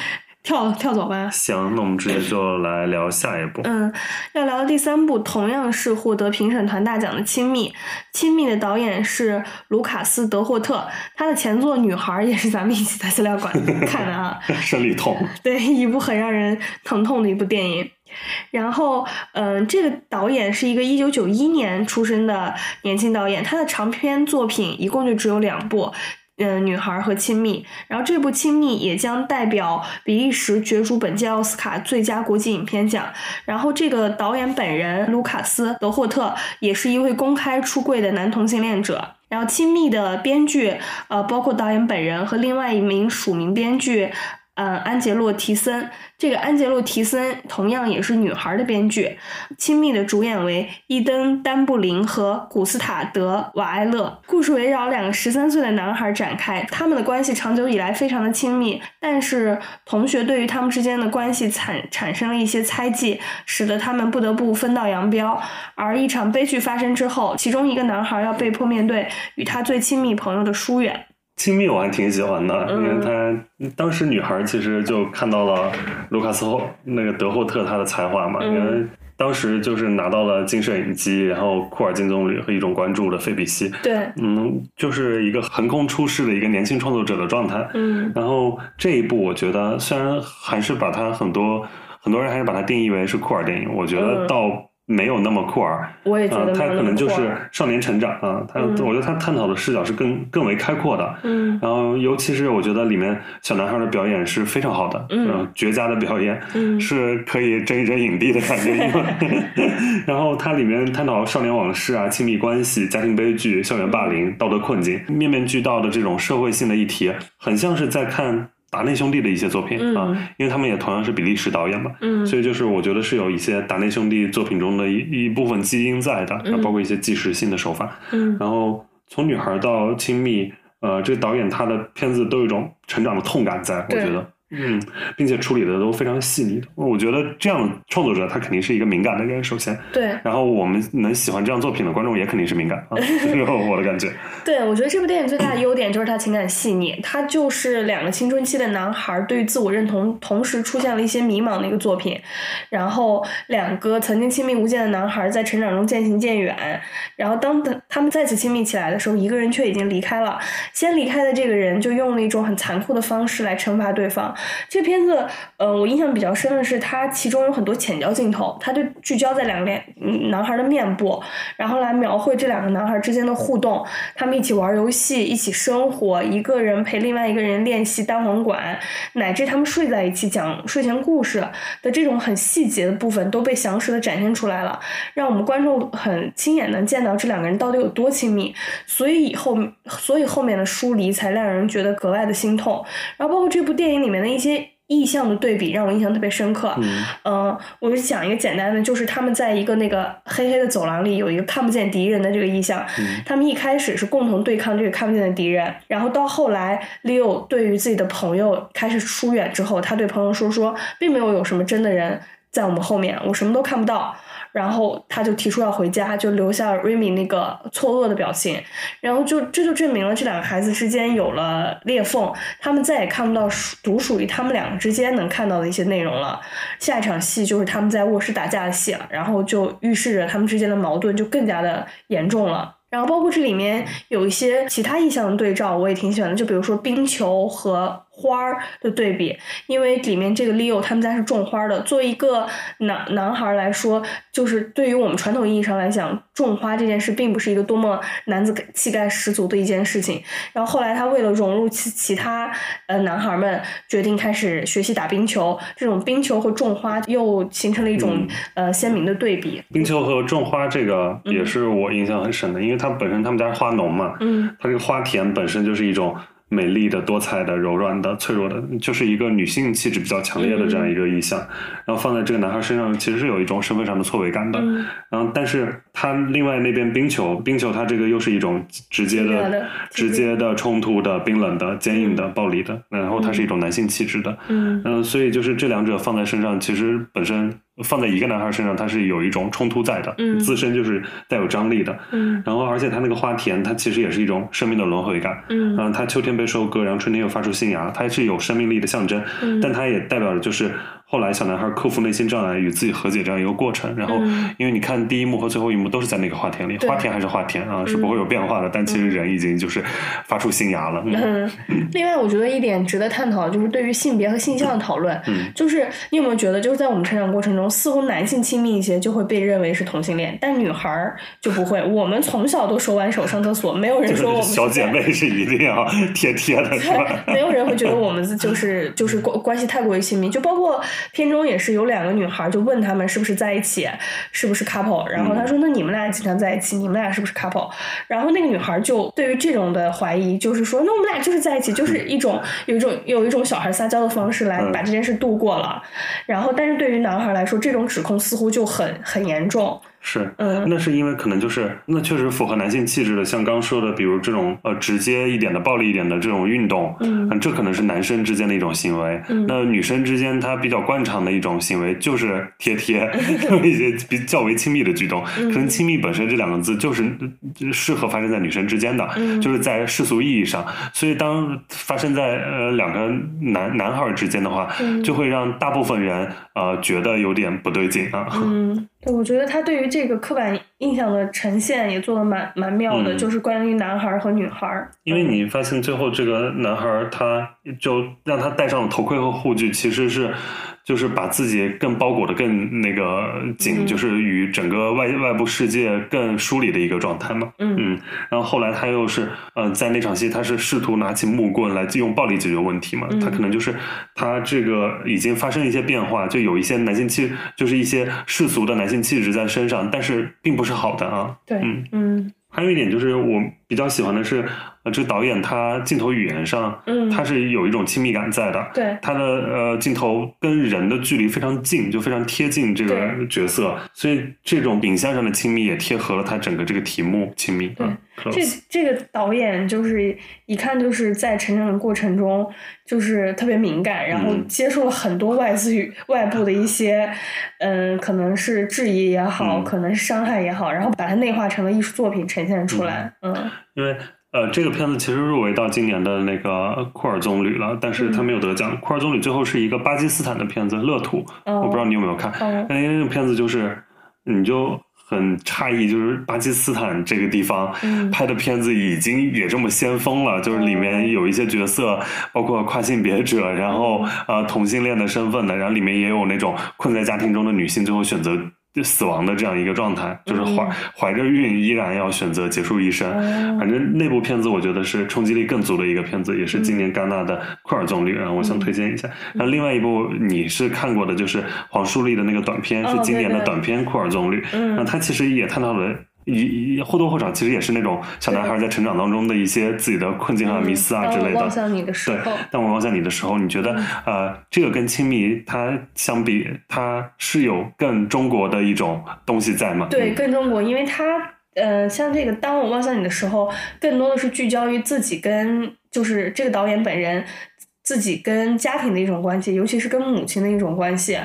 跳跳走吧。
行，那我们直接就来聊下一部。
嗯，要聊的第三部同样是获得评审团大奖的《亲密》。《亲密》的导演是卢卡斯·德霍特，他的前作《女孩》也是咱们一起在资料馆 看的啊。
生理痛。
对，一部很让人疼痛的一部电影。然后，嗯，这个导演是一个一九九一年出生的年轻导演，他的长篇作品一共就只有两部。嗯，女孩和亲密，然后这部亲密也将代表比利时角逐本届奥斯卡最佳国际影片奖。然后这个导演本人卢卡斯·德霍特也是一位公开出柜的男同性恋者。然后亲密的编剧，呃，包括导演本人和另外一名署名编剧。嗯，安杰洛·提森，这个安杰洛·提森同样也是女孩的编剧。亲密的主演为伊登·丹布林和古斯塔德·瓦埃勒。故事围绕两个十三岁的男孩展开，他们的关系长久以来非常的亲密，但是同学对于他们之间的关系产产生了一些猜忌，使得他们不得不分道扬镳。而一场悲剧发生之后，其中一个男孩要被迫面对与他最亲密朋友的疏远。
亲密我还挺喜欢的，因为他当时女孩其实就看到了卢卡斯后那个德霍特他的才华嘛，因为当时就是拿到了金摄影机，然后库尔金棕榈和一种关注的费比西，
对，
嗯，就是一个横空出世的一个年轻创作者的状态，嗯，然后这一部我觉得虽然还是把他很多很多人还是把它定义为是库尔电影，我觉得到。没有那么酷儿，
我也觉得
他可能就是少年成长啊。他我觉得他探讨的视角是更更为开阔的。嗯，然后尤其是我觉得里面小男孩的表演是非常好的，嗯，绝佳的表演，嗯，是可以争一争影帝的感觉。然后它里面探讨少年往事啊、亲密关系、家庭悲剧、校园霸凌、道德困境，面面俱到的这种社会性的议题，很像是在看。达内兄弟的一些作品啊，因为他们也同样是比利时导演嘛，所以就是我觉得是有一些达内兄弟作品中的一一部分基因在的，包括一些纪实性的手法。然后从女孩到亲密，呃，这个导演他的片子都有一种成长的痛感在，我觉得。嗯，并且处理的都非常细腻。我觉得这样创作者他肯定是一个敏感的人，首先。
对。
然后我们能喜欢这样作品的观众也肯定是敏感啊，我的感觉。
对，我觉得这部电影最大的优点就是它情感细腻，它就是两个青春期的男孩对于自我认同同时出现了一些迷茫的一个作品。然后两个曾经亲密无间的男孩在成长中渐行渐远，然后当他他们再次亲密起来的时候，一个人却已经离开了。先离开的这个人就用了一种很残酷的方式来惩罚对方。这片子，呃，我印象比较深的是，它其中有很多浅焦镜头，它就聚焦在两个脸男孩的面部，然后来描绘这两个男孩之间的互动，他们一起玩游戏，一起生活，一个人陪另外一个人练习单簧管，乃至他们睡在一起讲睡前故事的这种很细节的部分都被详实的展现出来了，让我们观众很亲眼能见到这两个人到底有多亲密，所以以后，所以后面的疏离才让人觉得格外的心痛，然后包括这部电影里面的一些。意象的对比让我印象特别深刻。嗯，我就讲一个简单的，就是他们在一个那个黑黑的走廊里有一个看不见敌人的这个意象。他们一开始是共同对抗这个看不见的敌人，然后到后来，Leo 对于自己的朋友开始疏远之后，他对朋友说说，并没有有什么真的人在我们后面，我什么都看不到。然后他就提出要回家，就留下 Remy 那个错愕的表情，然后就这就证明了这两个孩子之间有了裂缝，他们再也看不到属独属于他们两个之间能看到的一些内容了。下一场戏就是他们在卧室打架的戏了，然后就预示着他们之间的矛盾就更加的严重了。然后包括这里面有一些其他意象的对照，我也挺喜欢的，就比如说冰球和花儿的对比，因为里面这个 Leo 他们家是种花的。作为一个男男孩来说，就是对于我们传统意义上来讲，种花这件事并不是一个多么男子气概十足的一件事情。然后后来他为了融入其其他呃男孩们，决定开始学习打冰球。这种冰球和种花又形成了一种、呃鲜明的对比。
冰球和种花这个也是我印象很深的，因为他本身他们家是花农嘛，
嗯
它这个花田本身就是一种美丽的、多彩的、柔软的、脆弱的，就是一个女性气质比较强烈的这样一个意象。然后放在这个男孩身上，其实是有一种身份上的错位感的。
嗯
然后，但是他另外那边冰球，冰球它这个又是一种直接的、
的
直接的冲突的、冰冷的、坚硬的、暴力的，然后它是一种男性气质的。
嗯
嗯，所以就是这两者放在身上，其实本身放在一个男孩身上，它是有一种冲突在的，
嗯
自身就是带有张力的。
嗯
然后，而且它那个花田，它其实也是一种生命的轮回感。
嗯
然后，它秋天被收割，然后春天又发出新芽，它是有生命力的象征。
嗯
但它也代表着就是后来小男孩克服内心障碍，与自己和解这样一个过程。然后
嗯，
因为你看第一幕和最后一幕都是在那个花田里，花田还是花田啊，是不会有变化的。但其实人已经就是发出新芽了。嗯
嗯，另外我觉得一点值得探讨，就是对于性别和性向的讨论。
嗯
就是你有没有觉得，就是在我们成长过程中，似乎男性亲密一些就会被认为是同性恋，但女孩就不会。我们从小都手挽手上厕所，没有人说我们
小姐妹是一定要贴贴的，是吧？
没有人会觉得我们就是就是关关系太过于亲密，就包括片中也是有两个女孩就问他们是不是在一起，是不是 couple，然后他说、那你们俩经常在一起，你们俩是不是 couple？然后那个女孩就对于这种的怀疑，就是说那我们俩就是在一起，就是一种 有一种有一种小孩撒娇的方式来
嗯
把这件事度过了。然后但是对于男孩来说，这种指控似乎就很很严重。
是，
嗯
那是因为可能就是那确实符合男性气质的，像刚说的，比如这种呃直接一点的、暴力一点的这种运动，
嗯
这可能是男生之间的一种行为。
嗯
那女生之间，她比较惯常的一种行为就是贴贴，一些比较为亲密的举动。
嗯
可能亲密本身这两个字就是呃适合发生在女生之间的，
嗯
就是在世俗意义上。所以当发生在呃两个男男孩之间的话，
嗯
就会让大部分人呃觉得有点不对劲啊。
嗯，对，我觉得他对于这个刻板印象的呈现也做的蛮蛮妙的，
嗯
就是关于男孩儿和女孩儿。
因为你发现最后这个男孩儿，他就让他戴上了头盔和护具，其实是就是把自己更包裹的更那个紧，
嗯。
就是与整个外外部世界更疏离的一个状态嘛。
嗯。
嗯，然后后来他又是呃，在那场戏他是试图拿起木棍来用暴力解决问题嘛，
嗯。
他可能就是他这个已经发生一些变化，就有一些男性气，就是一些世俗的男性气质在身上，但是并不是好的啊。
对，
嗯。
嗯
还有一点就是我比较喜欢的是，呃，这个导演他镜头语言上，
嗯
他是有一种亲密感在的。
对
他的呃镜头跟人的距离非常近，就非常贴近这个角色，所以这种影像上的亲密也贴合了他整个这个题目亲密。
这这个导演就是一看就是在成长的过程中就是特别敏感，然后
嗯
接受了很多外自于外部的一些，嗯，可能是质疑也好，
嗯
可能是伤害也好，然后把它内化成了艺术作品呈现出来。嗯
因为呃，这个片子其实入围到今年的那个库尔棕榈了，但是他没有得奖。库尔棕榈最后是一个巴基斯坦的片子《乐土》，
哦
我不知道你有没有看。
哦
那那个片子就是，你就很诧异，就是巴基斯坦这个地方
嗯
拍的片子已经也这么先锋了，就是里面有一些角色，包括跨性别者，然后呃同性恋的身份的，然后里面也有那种困在家庭中的女性，最后选择。死亡的这样一个状态，就是怀
嗯
怀着孕依然要选择结束一生。
哦
反正那部片子我觉得是冲击力更足的一个片子，也是今年戛纳的库尔棕绿，然后我想推荐一下。然后另外一部你是看过的，就是黄树立的那个短片，
哦
是今年的短片《库尔棕榈》。
嗯
那他其实也探讨了。一或多或少，其实也是那种小男孩在成长当中的一些自己的困境啊、迷思啊之类的。
望向你的时
对
候，，
当我望向你的时候，你觉得呃，这个跟亲密它相比，它是有更中国的一种东西在吗？
对，
嗯
更中国，因为它呃，像这个《当我望向你的时候》，更多的是聚焦于自己跟就是这个导演本人自己跟家庭的一种关系，尤其是跟母亲的一种关系。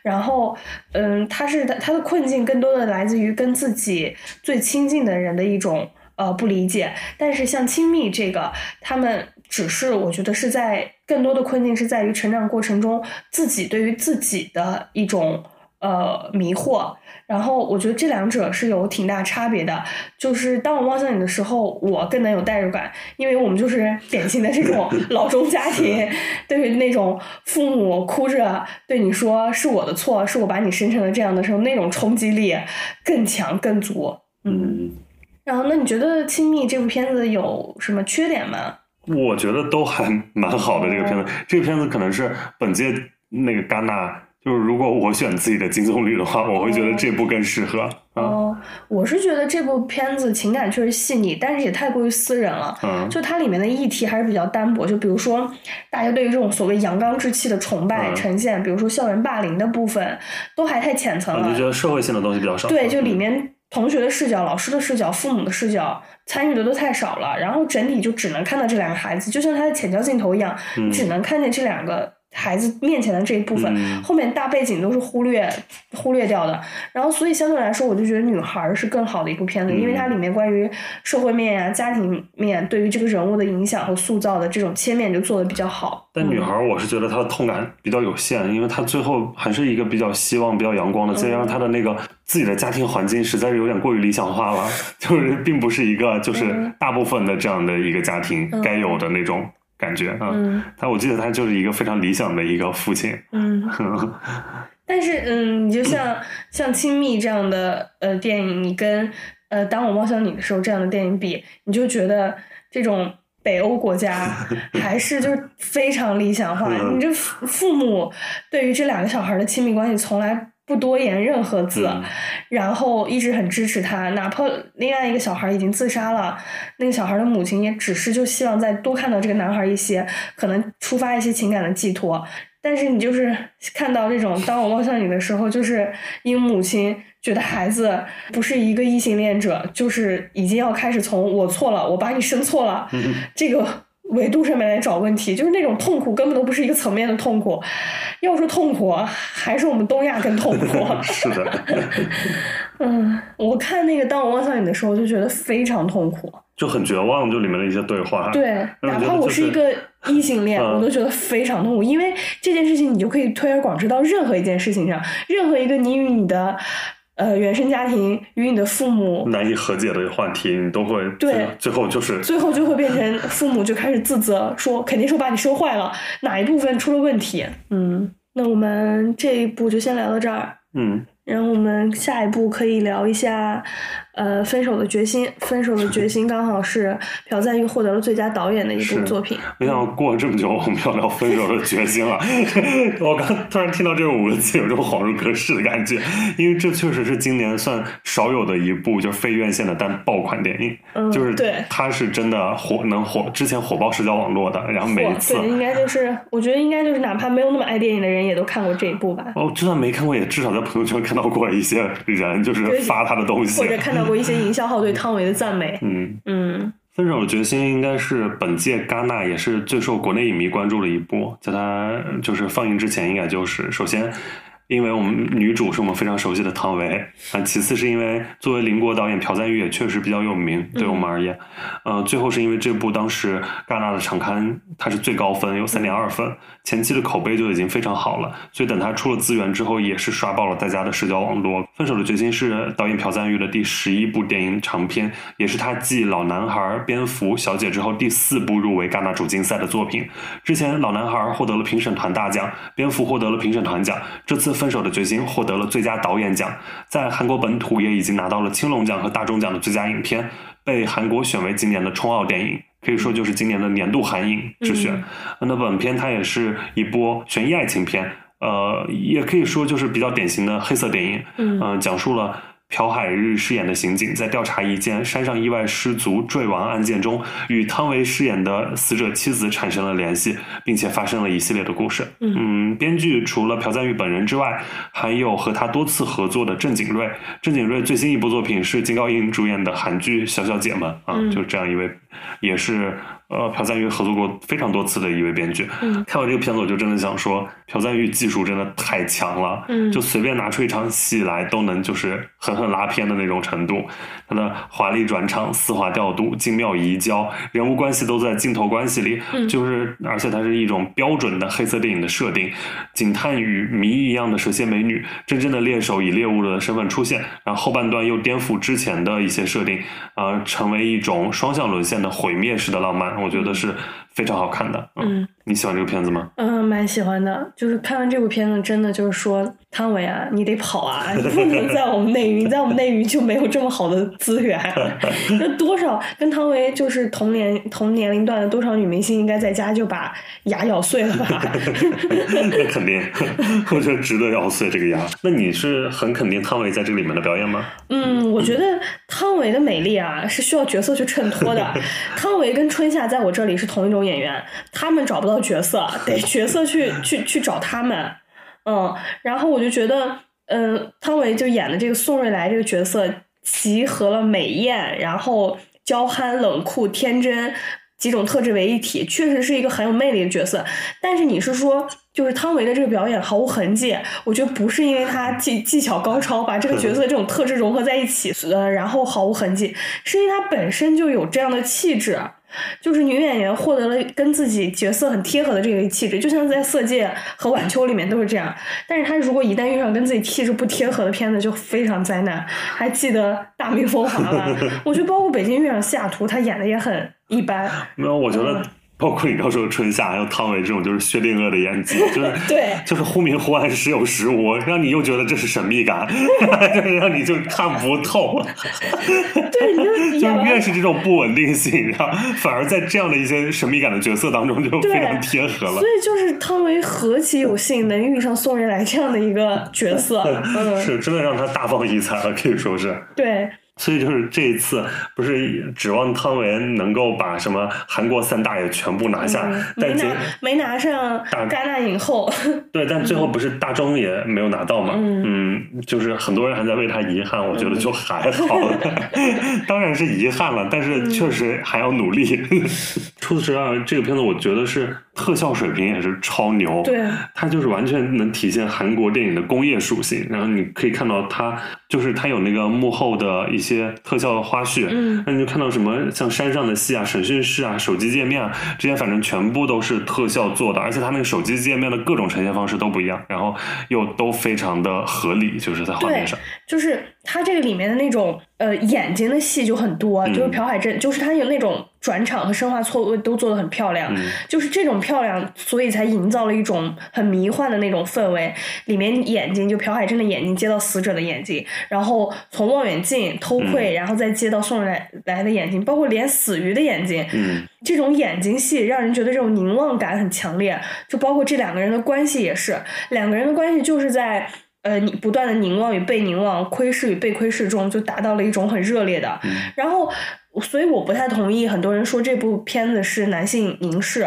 然后，嗯，他是他的困境更多的来自于跟自己最亲近的人的一种呃不理解。但是像亲密这个，他们只是我觉得是在更多的困境是在于成长过程中自己对于自己的一种。呃迷惑。然后我觉得这两者是有挺大差别的。就是当我望向你的时候，我更能有代入感，因为我们就是典型的这种 老中家庭，对于那种父母哭着对你说是我的错，是我把你生成了这样的时候，那种冲击力更强更足。嗯。然后，那你觉得《亲密》这部片子有什么缺点吗？
我觉得都还蛮好的。这个片子，这个片子可能是本届那个戛纳，就是如果我选自己的金棕榈的话，我会觉得这部更适合。
哦，我是觉得这部片子情感确实细腻，但是也太过于私人了。
嗯，
就它里面的议题还是比较单薄。就比如说，大家对于这种所谓阳刚之气的崇拜呈现，比如说校园霸凌的部分，都还太浅层了。
我就觉得社会性的东西比较少。
对，就里面。同学的视角、老师的视角、父母的视角参与的都太少了，然后整体就只能看到这两个孩子，就像他的浅焦镜头一样，只能看见这两个。孩子面前的这一部分，后面大背景都是忽略忽略掉的。然后，所以相对来说，我就觉得女孩是更好的一部片子，因为它里面关于社会面呀、家庭面对于这个人物的影响和塑造的这种切面就做的比较好。
但女孩，我是觉得她的痛感比较有限，因为她最后还是一个比较希望、比较阳光的，再加上她的那个自己的家庭环境实在是有点过于理想化了，就是并不是一个就是大部分的这样的一个家庭该有的那种。感觉啊，他我记得他就是一个非常理想的一个父亲。
嗯，但是嗯，你就像像亲密这样的呃电影，你跟呃当我望向你的时候这样的电影比，你就觉得这种北欧国家 还是就是非常理想化。你这父母对于这两个小孩的亲密关系从来。不多言任何字，然后一直很支持他，哪怕另外一个小孩已经自杀了，那个小孩的母亲也只是就希望再多看到这个男孩一些，可能触发一些情感的寄托。但是你就是看到这种，当我望向你的时候，就是因母亲觉得孩子不是一个异性恋者，就是已经要开始从我错了，我把你生错了这个。维度上面来找问题，就是那种痛苦根本都不是一个层面的痛苦。要说痛苦，还是我们东亚更痛苦。
是的。
嗯，我看那个《当我望向你的时候》，就觉得非常痛苦，
就很绝望。就里面的一些对话。
对，哪怕我是一个异性恋，我都觉得非常痛苦，因为这件事情你就可以推而广之到任何一件事情上，任何一个你与你的。呃，原生家庭与你的父母
难以和解的话题，你都会
对，
最后就是
最后就会变成父母就开始自责，说肯定是我把你收坏了，哪一部分出了问题？嗯，那我们这一步就先聊到这儿。
嗯。
然后我们下一步可以聊一下，呃，分手的决心。分手的决心刚好是朴赞玉获得了最佳导演的一部作品。
没想到过了这么久，我们要聊分手的决心了。我刚突然听到这五个字，有种恍如隔世的感觉，因为这确实是今年算少有的一部就是非院线的单爆款电影。
嗯，
就是
对，
它是真的火，能火之前火爆社交网络的，然后每一次
应该就是，我觉得应该就是哪怕没有那么爱电影的人，也都看过这一部吧。
哦，就算没看过，也至少在朋友圈看。看到过一些人，就是发他的东西，
或者看到过一些营销号对汤唯的赞美。
嗯
嗯，
分手的决心应该是本届戛纳也是最受国内影迷关注的一部，在它就是放映之前，应该就是首先。因为我们女主是我们非常熟悉的汤唯，啊，其次是因为作为邻国导演朴赞玉也确实比较有名，对我们而言，呃，最后是因为这部当时戛纳的场刊它是最高分，有三点二分，前期的口碑就已经非常好了，所以等它出了资源之后，也是刷爆了大家的社交网络。分手的决心是导演朴赞玉的第十一部电影长片，也是他继老男孩、蝙蝠、小姐之后第四部入围戛纳主竞赛的作品。之前老男孩获得了评审团大奖，蝙蝠获得了评审团奖，这次。分手的决心获得了最佳导演奖，在韩国本土也已经拿到了青龙奖和大众奖的最佳影片，被韩国选为今年的冲奥电影，可以说就是今年的年度韩影之选。那本片它也是一部悬疑爱情片，呃，也可以说就是比较典型的黑色电影，嗯，讲述了。朴海日饰演的刑警在调查一件山上意外失足坠亡案件中，与汤唯饰演的死者妻子产生了联系，并且发生了一系列的故事。嗯，编剧除了朴赞玉本人之外，还有和他多次合作的郑景瑞。郑景瑞最新一部作品是金高银主演的韩剧《小小姐们》啊，就是这样一位也是呃朴赞郁合作过非常多次的一位编剧。
嗯
看完这个片子，我就真的想说，朴赞郁技术真的太强了，
嗯
就随便拿出一场戏来都能就是狠狠拉片的那种程度。他的华丽转场、丝滑调度、精妙移交，人物关系都在镜头关系里，
嗯
就是而且它是一种标准的黑色电影的设定，警探与谜一样的蛇蝎美女，真正的猎手以猎物的身份出现，然后后半段又颠覆之前的一些设定，呃，成为一种双向沦陷的毁灭式的浪漫，我觉得是非常好看的。
嗯，
你喜欢这个片子吗？
嗯，蛮喜欢的。就是看完这部片子，真的就是说，汤唯啊，你得跑啊，你不能在我们内娱，你在我们内娱就没有这么好的资源。那多少跟汤唯就是同年同年龄段的多少女明星，应该在家就把牙咬碎了吧？
那肯定，我觉得值得咬碎这个牙。那你是很肯定汤唯在这个里面的表演吗？
嗯，我觉得汤唯的美丽啊是需要角色去衬托的。汤唯跟春夏在我这里是同一种演员，他们找不到角色，得角色去 去去找他们。嗯，然后我就觉得，嗯，汤唯就演的这个宋瑞来这个角色，集合了美艳，然后娇憨、冷酷、天真。几种特质为一体，确实是一个很有魅力的角色。但是你是说，就是汤唯的这个表演毫无痕迹？我觉得不是因为她技技巧高超，把这个角色这种特质融合在一起，呃，然后毫无痕迹，是因为她本身就有这样的气质。就是女演员获得了跟自己角色很贴合的这个气质，就像在《色戒》和《晚秋》里面都是这样。但是她如果一旦遇上跟自己气质不贴合的片子，就非常灾难。还记得《大明风华》吗？我觉得包括《北京遇上西雅图》，她演的也很一般。
没有，我觉得
嗯
包括你刚说的春夏，还有汤唯这种就是薛定谔的演技，就是
对
就是忽明忽暗，时有时无，让你又觉得这是神秘感，就 是让你就看不透。
对，你就
就是越是这种不稳定性，然后反而在这样的一些神秘感的角色当中就非常贴合了
所。以就是汤唯何其有幸能遇上宋瑞来这样的一个角色，嗯，
是真的让他大放异彩了，可以说是。
对，
所以就是这一次，不是指望汤唯能够把什么韩国三大也全部拿下，
嗯
但结
拿没拿上
大
戛纳影后，
对，但最后不是大钟也没有拿到嘛？
嗯
就是很多人还在为他遗憾，我觉得就还好，当然是遗憾了，但是确实还要努力。除此之外，这个片子我觉得是特效水平也是超牛，
对，
它就是完全能体现韩国电影的工业属性。然后你可以看到它，就是它有那个幕后的一些特效的花絮，
嗯
那你就看到什么像山上的戏啊、审讯室啊、手机界面啊，这些反正全部都是特效做的，而且它那个手机界面的各种呈现方式都不一样，然后又都非常的合理，就是在画面上。
就是他这个里面的那种呃眼睛的戏就很多，就是
嗯。
朴海镇，就是他有那种转场和生化错位都做的很漂亮，
嗯。
就是这种漂亮，所以才营造了一种很迷幻的那种氛围。里面眼睛就朴海镇的眼睛接到死者的眼睛，然后从望远镜偷窥，
嗯。
然后再接到送来来的眼睛，包括连死鱼的眼睛，
嗯。
这种眼睛戏让人觉得这种凝望感很强烈，就包括这两个人的关系也是，两个人的关系就是在呃你不断的凝望与被凝望、窥视与被窥视中，就达到了一种很热烈的。然后，所以我不太同意很多人说这部片子是男性凝视，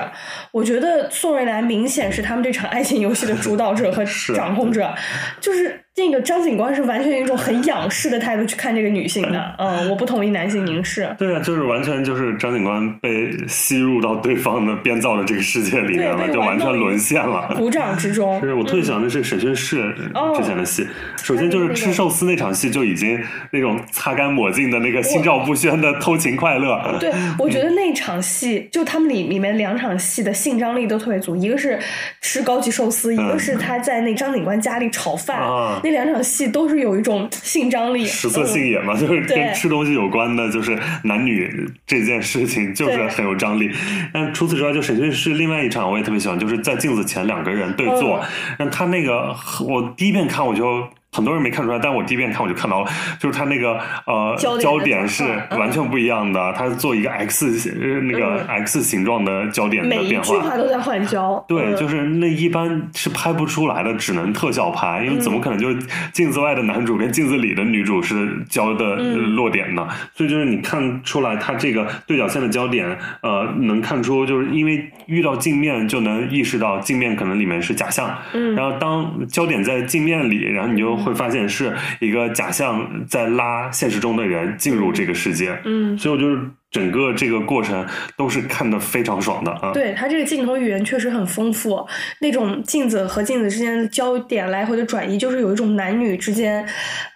我觉得宋瑞兰明显是他们这场爱情游戏的主导者和掌控者，就是。那个张警官是完全用一种很 仰视的态度去看这个女性的，嗯，我不同意男性凝视。
对啊，就是完全就是张警官被吸入到对方的编造的这个世界里面了，就完全沦陷了。
鼓掌之中，
就是我特别喜欢的是审讯室
哦
之前的戏，首先就是吃寿司那场戏就已经那种擦干抹净的那个心照不宣的偷情快乐。
对，我觉得那场戏，就他们里里面两场戏的性张力都特别足，一个是吃高级寿司，一个是他在那张警官家里炒饭，
啊
那两场戏都是有一种性张力。
食色性也嘛，就是跟吃东西有关的，就是男女这件事情就是很有张力。但除此之外，就审讯室另外一场我也特别喜欢，就是在镜子前两个人对坐，那他那个我第一遍看我就。很多人没看出来，但我第一遍看我就看到了，就是它那个呃
焦点
是完全不一样的，他做一个 X 呃那个 X 形状的焦点的
每一
变化。
句话都在换焦，
对，
嗯。
就是那一般是拍不出来的，只能特效拍，因为怎么可能就是镜子外的男主跟镜子里的女主是焦的落点呢？所以就是你看出来它这个对角线的焦点，呃，能看出就是因为遇到镜面就能意识到镜面可能里面是假象，
嗯。
然后当焦点在镜面里，然后你就会发现是一个假象在拉现实中的人进入这个世界，
嗯。
所以我就是整个这个过程都是看得非常爽的啊。
对他这个镜头语言确实很丰富，那种镜子和镜子之间的焦点来回的转移，就是有一种男女之间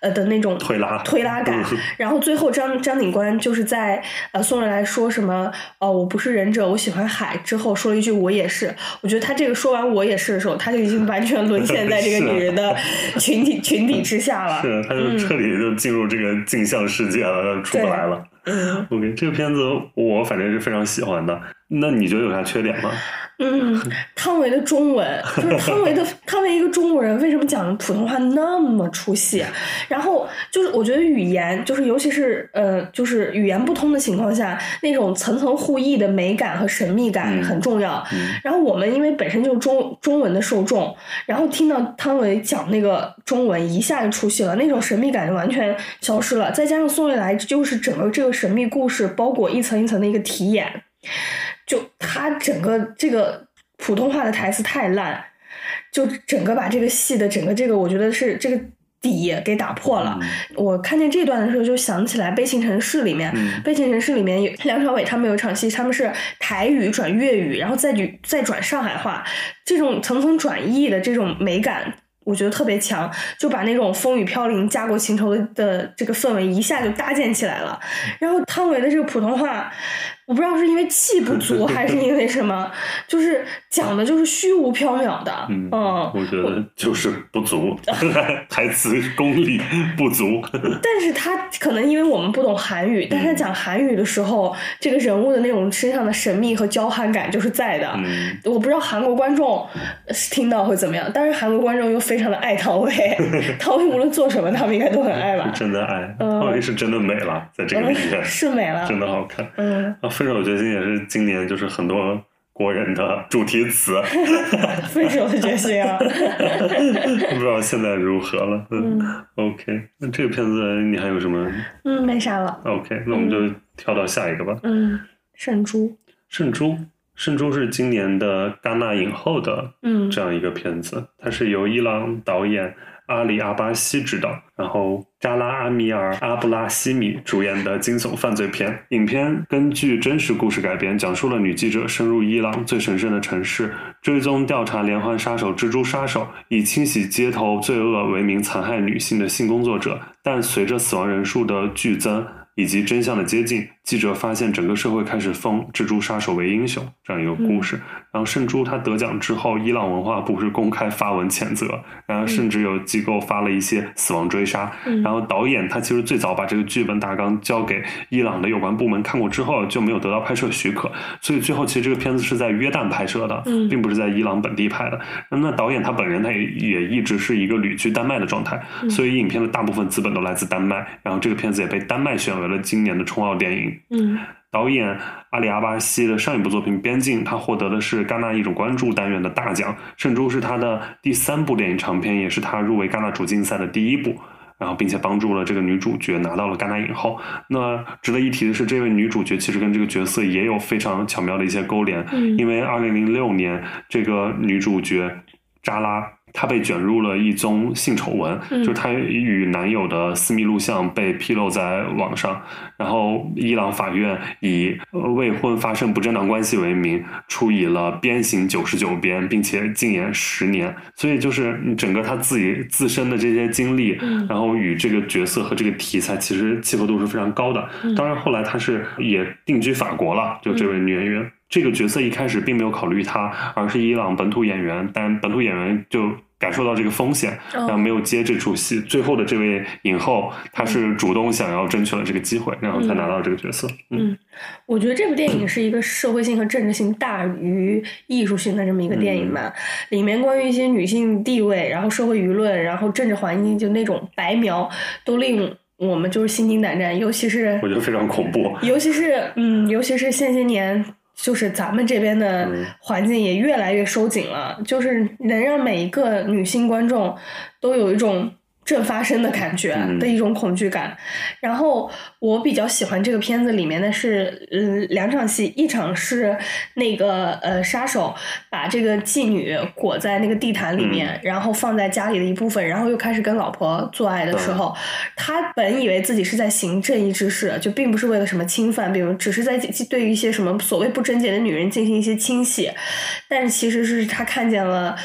呃的那种
推拉
推拉感。
嗯
然后最后张张警官就是在呃宋瑞来说什么哦我不是忍者，我喜欢海之后说了一句我也是。我觉得他这个说完我也是的时候，他就已经完全沦陷在这个 女人的群体群体之下了。
是，他就彻底就进入这个镜像世界了，出不来了。OK，这个片子我反正是非常喜欢的。那你觉得有啥缺点吗？
嗯，汤唯的中文就是汤唯的 汤唯一个中国人，为什么讲普通话那么出戏？然后就是我觉得语言，就是尤其是呃，就是语言不通的情况下，那种层层互译的美感和神秘感
嗯
很重要。
嗯
然后我们因为本身就是中中文的受众，然后听到汤唯讲那个中文，一下就出戏了，那种神秘感就完全消失了。再加上宋瑞来就是整个这个神秘故事包裹一层一层的一个题眼，就他整个这个普通话的台词太烂，就整个把这个戏的整个这个，我觉得是这个底给打破了。我看见这段的时候，就想起来《悲情城市》里面，
嗯
悲情城市》里面有梁朝伟他们有一场戏，他们是台语转粤语，然后再举再转上海话，这种层层转译的这种美感。我觉得特别强，就把那种风雨飘零、家国情仇的的这个氛围一下就搭建起来了。然后汤唯的这个普通话，我不知道是因为气不足 还是因为什么，就是讲的就是虚无缥缈的，
嗯，
嗯。
我觉得就是不足，台词功力不足。
但是他可能因为我们不懂韩语，但是他讲韩语的时候，这个人物的那种身上的神秘和娇憨感就是在的。
嗯，
我不知道韩国观众呃听到会怎么样，但是韩国观众又非常的爱汤唯，汤唯无论做什么，他们应该都很爱吧？
真的爱，
嗯。
汤唯是真的美了，在这个里面。
嗯，是美了，
真的好看。
嗯，
啊，分手决心也是今年就是很多国人的主题词，
分手的决心啊。
不知道现在如何了。嗯，OK，那这个片子你还有什么
嗯，没啥了。
？OK，那我们就跳到下一个吧。
嗯，圣珠。
圣珠，圣珠是今年的戛纳影后的
嗯
这样一个片子，它是由伊朗导演阿里阿巴西执导，然后扎拉阿米尔阿布拉西米主演的惊悚犯罪片。影片根据真实故事改编，讲述了女记者深入伊朗最神圣的城市，追踪调查连环杀手蜘蛛杀手，以清洗街头罪恶为名残害女性的性工作者。但随着死亡人数的剧增，以及真相的接近，记者发现整个社会开始封蜘蛛杀手为英雄这样一个故事。然后圣珠他得奖之后，伊朗文化部是公开发文谴责，然后甚至有机构发了一些死亡追杀。
嗯
然后导演他其实最早把这个剧本大纲交给伊朗的有关部门看过之后，就没有得到拍摄许可，所以最后其实这个片子是在约旦拍摄的，
嗯
并不是在伊朗本地拍的。那导演他本人他也也一直是一个旅居丹麦的状态，所以影片的大部分资本都来自丹麦。然后这个片子也被丹麦选为了今年的冲奥电影。
嗯
导演阿里阿巴西的上一部作品《边境》，他获得的是戛纳艺术关注单元的大奖。《圣珠》是他的第三部电影长片，也是他入围戛纳主竞赛的第一部。然后，并且帮助了这个女主角拿到了戛纳影后。那值得一提的是，这位女主角其实跟这个角色也有非常巧妙的一些勾连，
嗯
因为二零零六年这个女主角扎拉。她被卷入了一宗性丑闻，
嗯
就是她与男友的私密录像被披露在网上，然后伊朗法院以呃未婚发生不正当关系为名，处以了鞭刑九十九鞭，并且禁言十年。所以就是整个她自己自身的这些经历，
嗯
然后与这个角色和这个题材其实契合度是非常高的。
嗯
当然后来她是也定居法国了，就这位女演员。这个角色一开始并没有考虑他，而是伊朗本土演员，但本土演员就感受到这个风险，
哦
然后没有接这出戏。最后的这位影后，她是主动想要争取了这个机会，然后才拿到这个角色。嗯
嗯，我觉得这部电影是一个社会性和政治性大于艺术性的这么一个电影吧。里面关于一些女性地位，然后社会舆论，然后政治环境，就那种白描，都令我们就是心惊胆战。尤其是
我觉得非常恐怖。
尤其是嗯，尤其是现些年，就是咱们这边的
嗯。
环境也越来越收紧了，就是能让每一个女性观众都有一种正发生的感觉
嗯
的一种恐惧感。然后我比较喜欢这个片子里面的是，嗯，两场戏，一场是那个呃杀手把这个妓女裹在那个地毯里面，然后放在家里的一部分，然后又开始跟老婆做爱的时候，他本以为自己是在行正义之事，就并不是为了什么侵犯，比如只是在对于一些什么所谓不贞洁的女人进行一些清洗，但是其实是他看见了。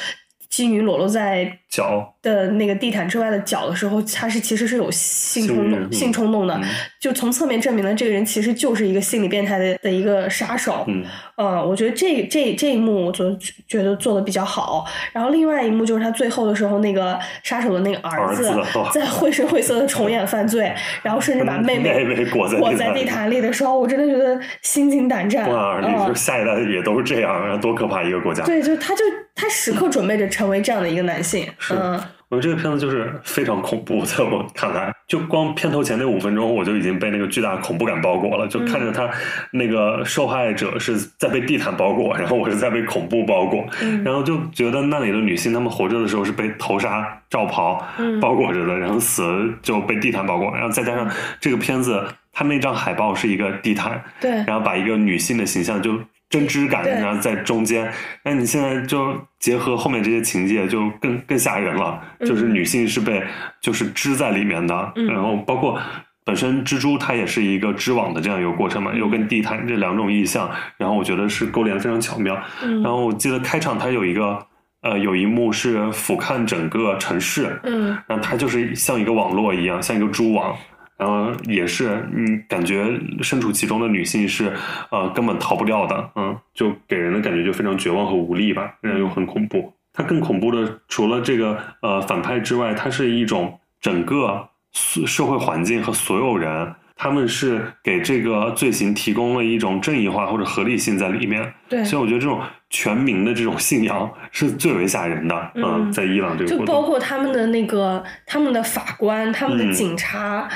妓女裸露在
脚
的那个地毯之外的脚的时候，他是其实是有性冲动、
性
冲动的，
嗯
就从侧面证明了这个人其实就是一个心理变态的的一个杀手。
嗯
呃，我觉得这这这一幕我就觉得做的比较好。然后另外一幕就是他最后的时候，那个杀手的那个儿子在绘声绘色的重演犯罪，然后甚至把妹
妹妹裹在
裹
地毯里
在地毯里的时候，我真的觉得心惊胆战。
哇，下一代也都是这样，多可怕一个国家！
对，就他就他时刻准备着成为这样的一个男性。
是
嗯，
我觉得这个片子就是非常恐怖，在我看来，就光片头前那五分钟，我就已经被那个巨大的恐怖感包裹了。就看着他那个受害者是在被地毯包裹，然后我是在被恐怖包裹，
嗯。
然后就觉得那里的女性，她们活着的时候是被头纱罩袍
嗯。
包裹着的，然后死了就被地毯包裹，然后再加上这个片子，它那张海报是一个地毯，
对，
然后把一个女性的形象就针织感，
对
然后在中间。那你现在就结合后面这些情节，就更更吓人了。
嗯
就是女性是被就是织在里面的，
嗯
然后包括。本身蜘蛛它也是一个织网的这样一个过程嘛，又跟地毯这两种意象，然后我觉得是勾连得非常巧妙。
嗯
然后我记得开场它有一个呃有一幕是俯瞰整个城市，
嗯
然后它就是像一个网络一样，像一个蛛网，然后也是嗯，感觉身处其中的女性是呃根本逃不掉的，嗯，就给人的感觉就非常绝望和无力吧，然后又很恐怖。它更恐怖的，除了这个呃反派之外，它是一种整个社社会环境和所有人。他们是给这个罪行提供了一种正义化或者合理性在里面，
对，
所以我觉得这种全民的这种信仰是最为吓人的。
嗯
在伊朗这个
就包括他们的那个他们的法官、他们的
嗯
警察，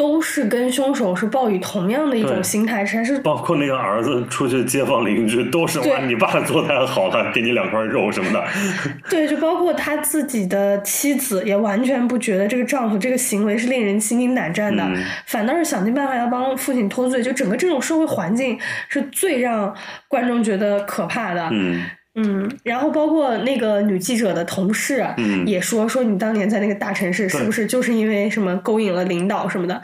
都是跟凶手是抱以同样的一种心态，还是
包括那个儿子出去街坊邻居都是
对
哇，你爸做太好了，给你两块肉什么的。
对，就包括他自己的妻子也完全不觉得这个丈夫这个行为是令人心惊胆战的，
嗯
反倒是想尽办法要帮父亲脱罪。就整个这种社会环境是最让观众觉得可怕的。
嗯
嗯，然后包括那个女记者的同事，
嗯
也说说你当年在那个大城市是不是就是因为什么勾引了领导什么的，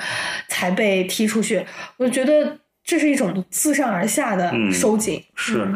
才被踢出去？我觉得这是一种自上而下的
嗯
收紧。
是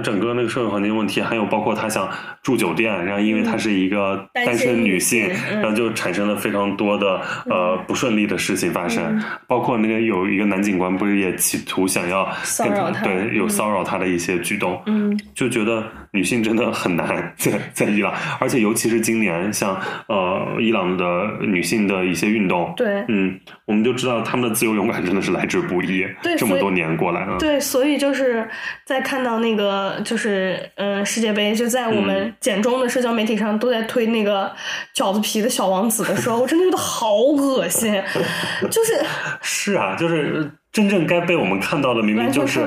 整个那个社会环境问题，还有包括她想住酒店，然后因为她是一个
单
单身
身女
女性然后就产生了非常多的呃不顺利的事情发生
嗯，
包括那个有一个男警官不是也企图想要跟
骚扰她
对有
嗯。
骚扰她的一些举动，
嗯。
就觉得女性真的很难 在在伊朗，而且尤其是今年，像呃伊朗的女性的一些运动，
对
嗯，我们就知道她们的自由勇敢真的是来之不易，
对
这么多年过来了，
对，所以就是在看到那个就是嗯世界杯，就在我们简中的社交媒体上都在推那个饺子皮的小王子的时候，我真的觉得好恶心，就是
是啊，就是真正该被我们看到的，明明就是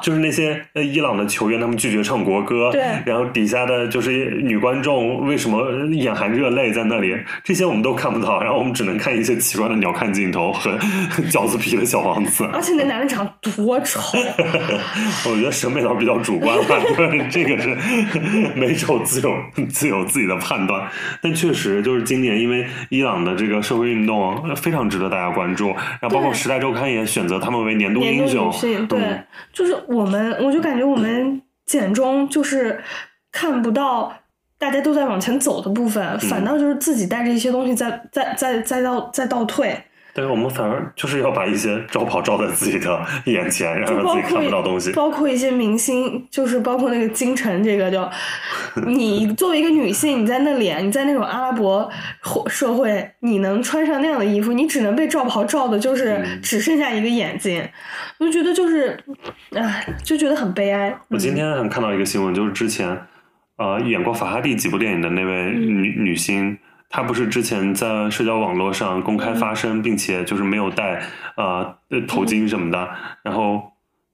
就是那些呃伊朗的球员，他们拒绝唱国歌，
对。
然后底下的就是女观众为什么眼含热泪在那里，这些我们都看不到，然后我们只能看一些奇怪的鸟瞰镜头和 饺子皮的小王子。
而且那男的长得多丑，
我觉得审美倒是比较主观吧，对 这个是美丑自有自有自己的判断。但确实就是今年，因为伊朗的这个社会运动呃非常值得大家关注，然后包括《时代周刊》也选择他们为年度英雄
对，
嗯
就是我们，我就感觉我们简中就是看不到。大家都在往前走的部分，
嗯
反倒就是自己带着一些东西在在在在倒在倒退，
但是我们反而就是要把一些招跑照在自己的眼前，然后让自己看不到东西。
包括一些明星，就是包括那个金晨，这个就 你作为一个女性，你在那里，你在那种阿拉伯社会，你能穿上那样的衣服，你只能被罩袍罩的，就是
嗯
只剩下一个眼睛，我就觉得就是，唉，就觉得很悲哀。
我今天还看到一个新闻，就是之前呃演过法哈蒂几部电影的那位
嗯
女、女星，她不是之前在社交网络上公开发声，并且就是没有戴呃呃头巾什么的，然后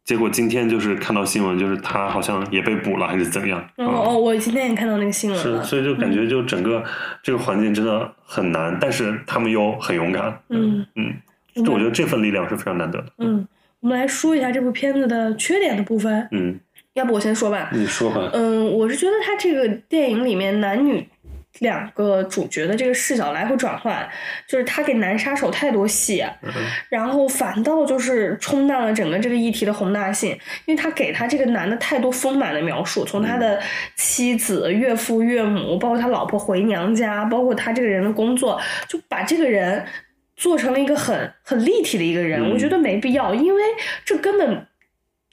结果今天就是看到新闻，就是他好像也被捕了，还是怎样？
哦哦，我今天也看到那个新闻
是，
了。
所以就感觉就整个这个环境真的很难，但是他们又很勇敢。
嗯
嗯，就我觉得这份力量是非常难得的。
嗯，我们来说一下这部片子的缺点的部分。
嗯，
要不我先说吧。
你说吧。
嗯，我是觉得他这个电影里面男女两个主角的这个视角来回转换，就是他给男杀手太多戏，
嗯
然后反倒就是冲淡了整个这个议题的宏大性，因为他给他这个男的太多丰满的描述，从他的妻子、岳父、岳母，包括他老婆回娘家，包括他这个人的工作，就把这个人做成了一个很很立体的一个人，
嗯。
我觉得没必要，因为这根本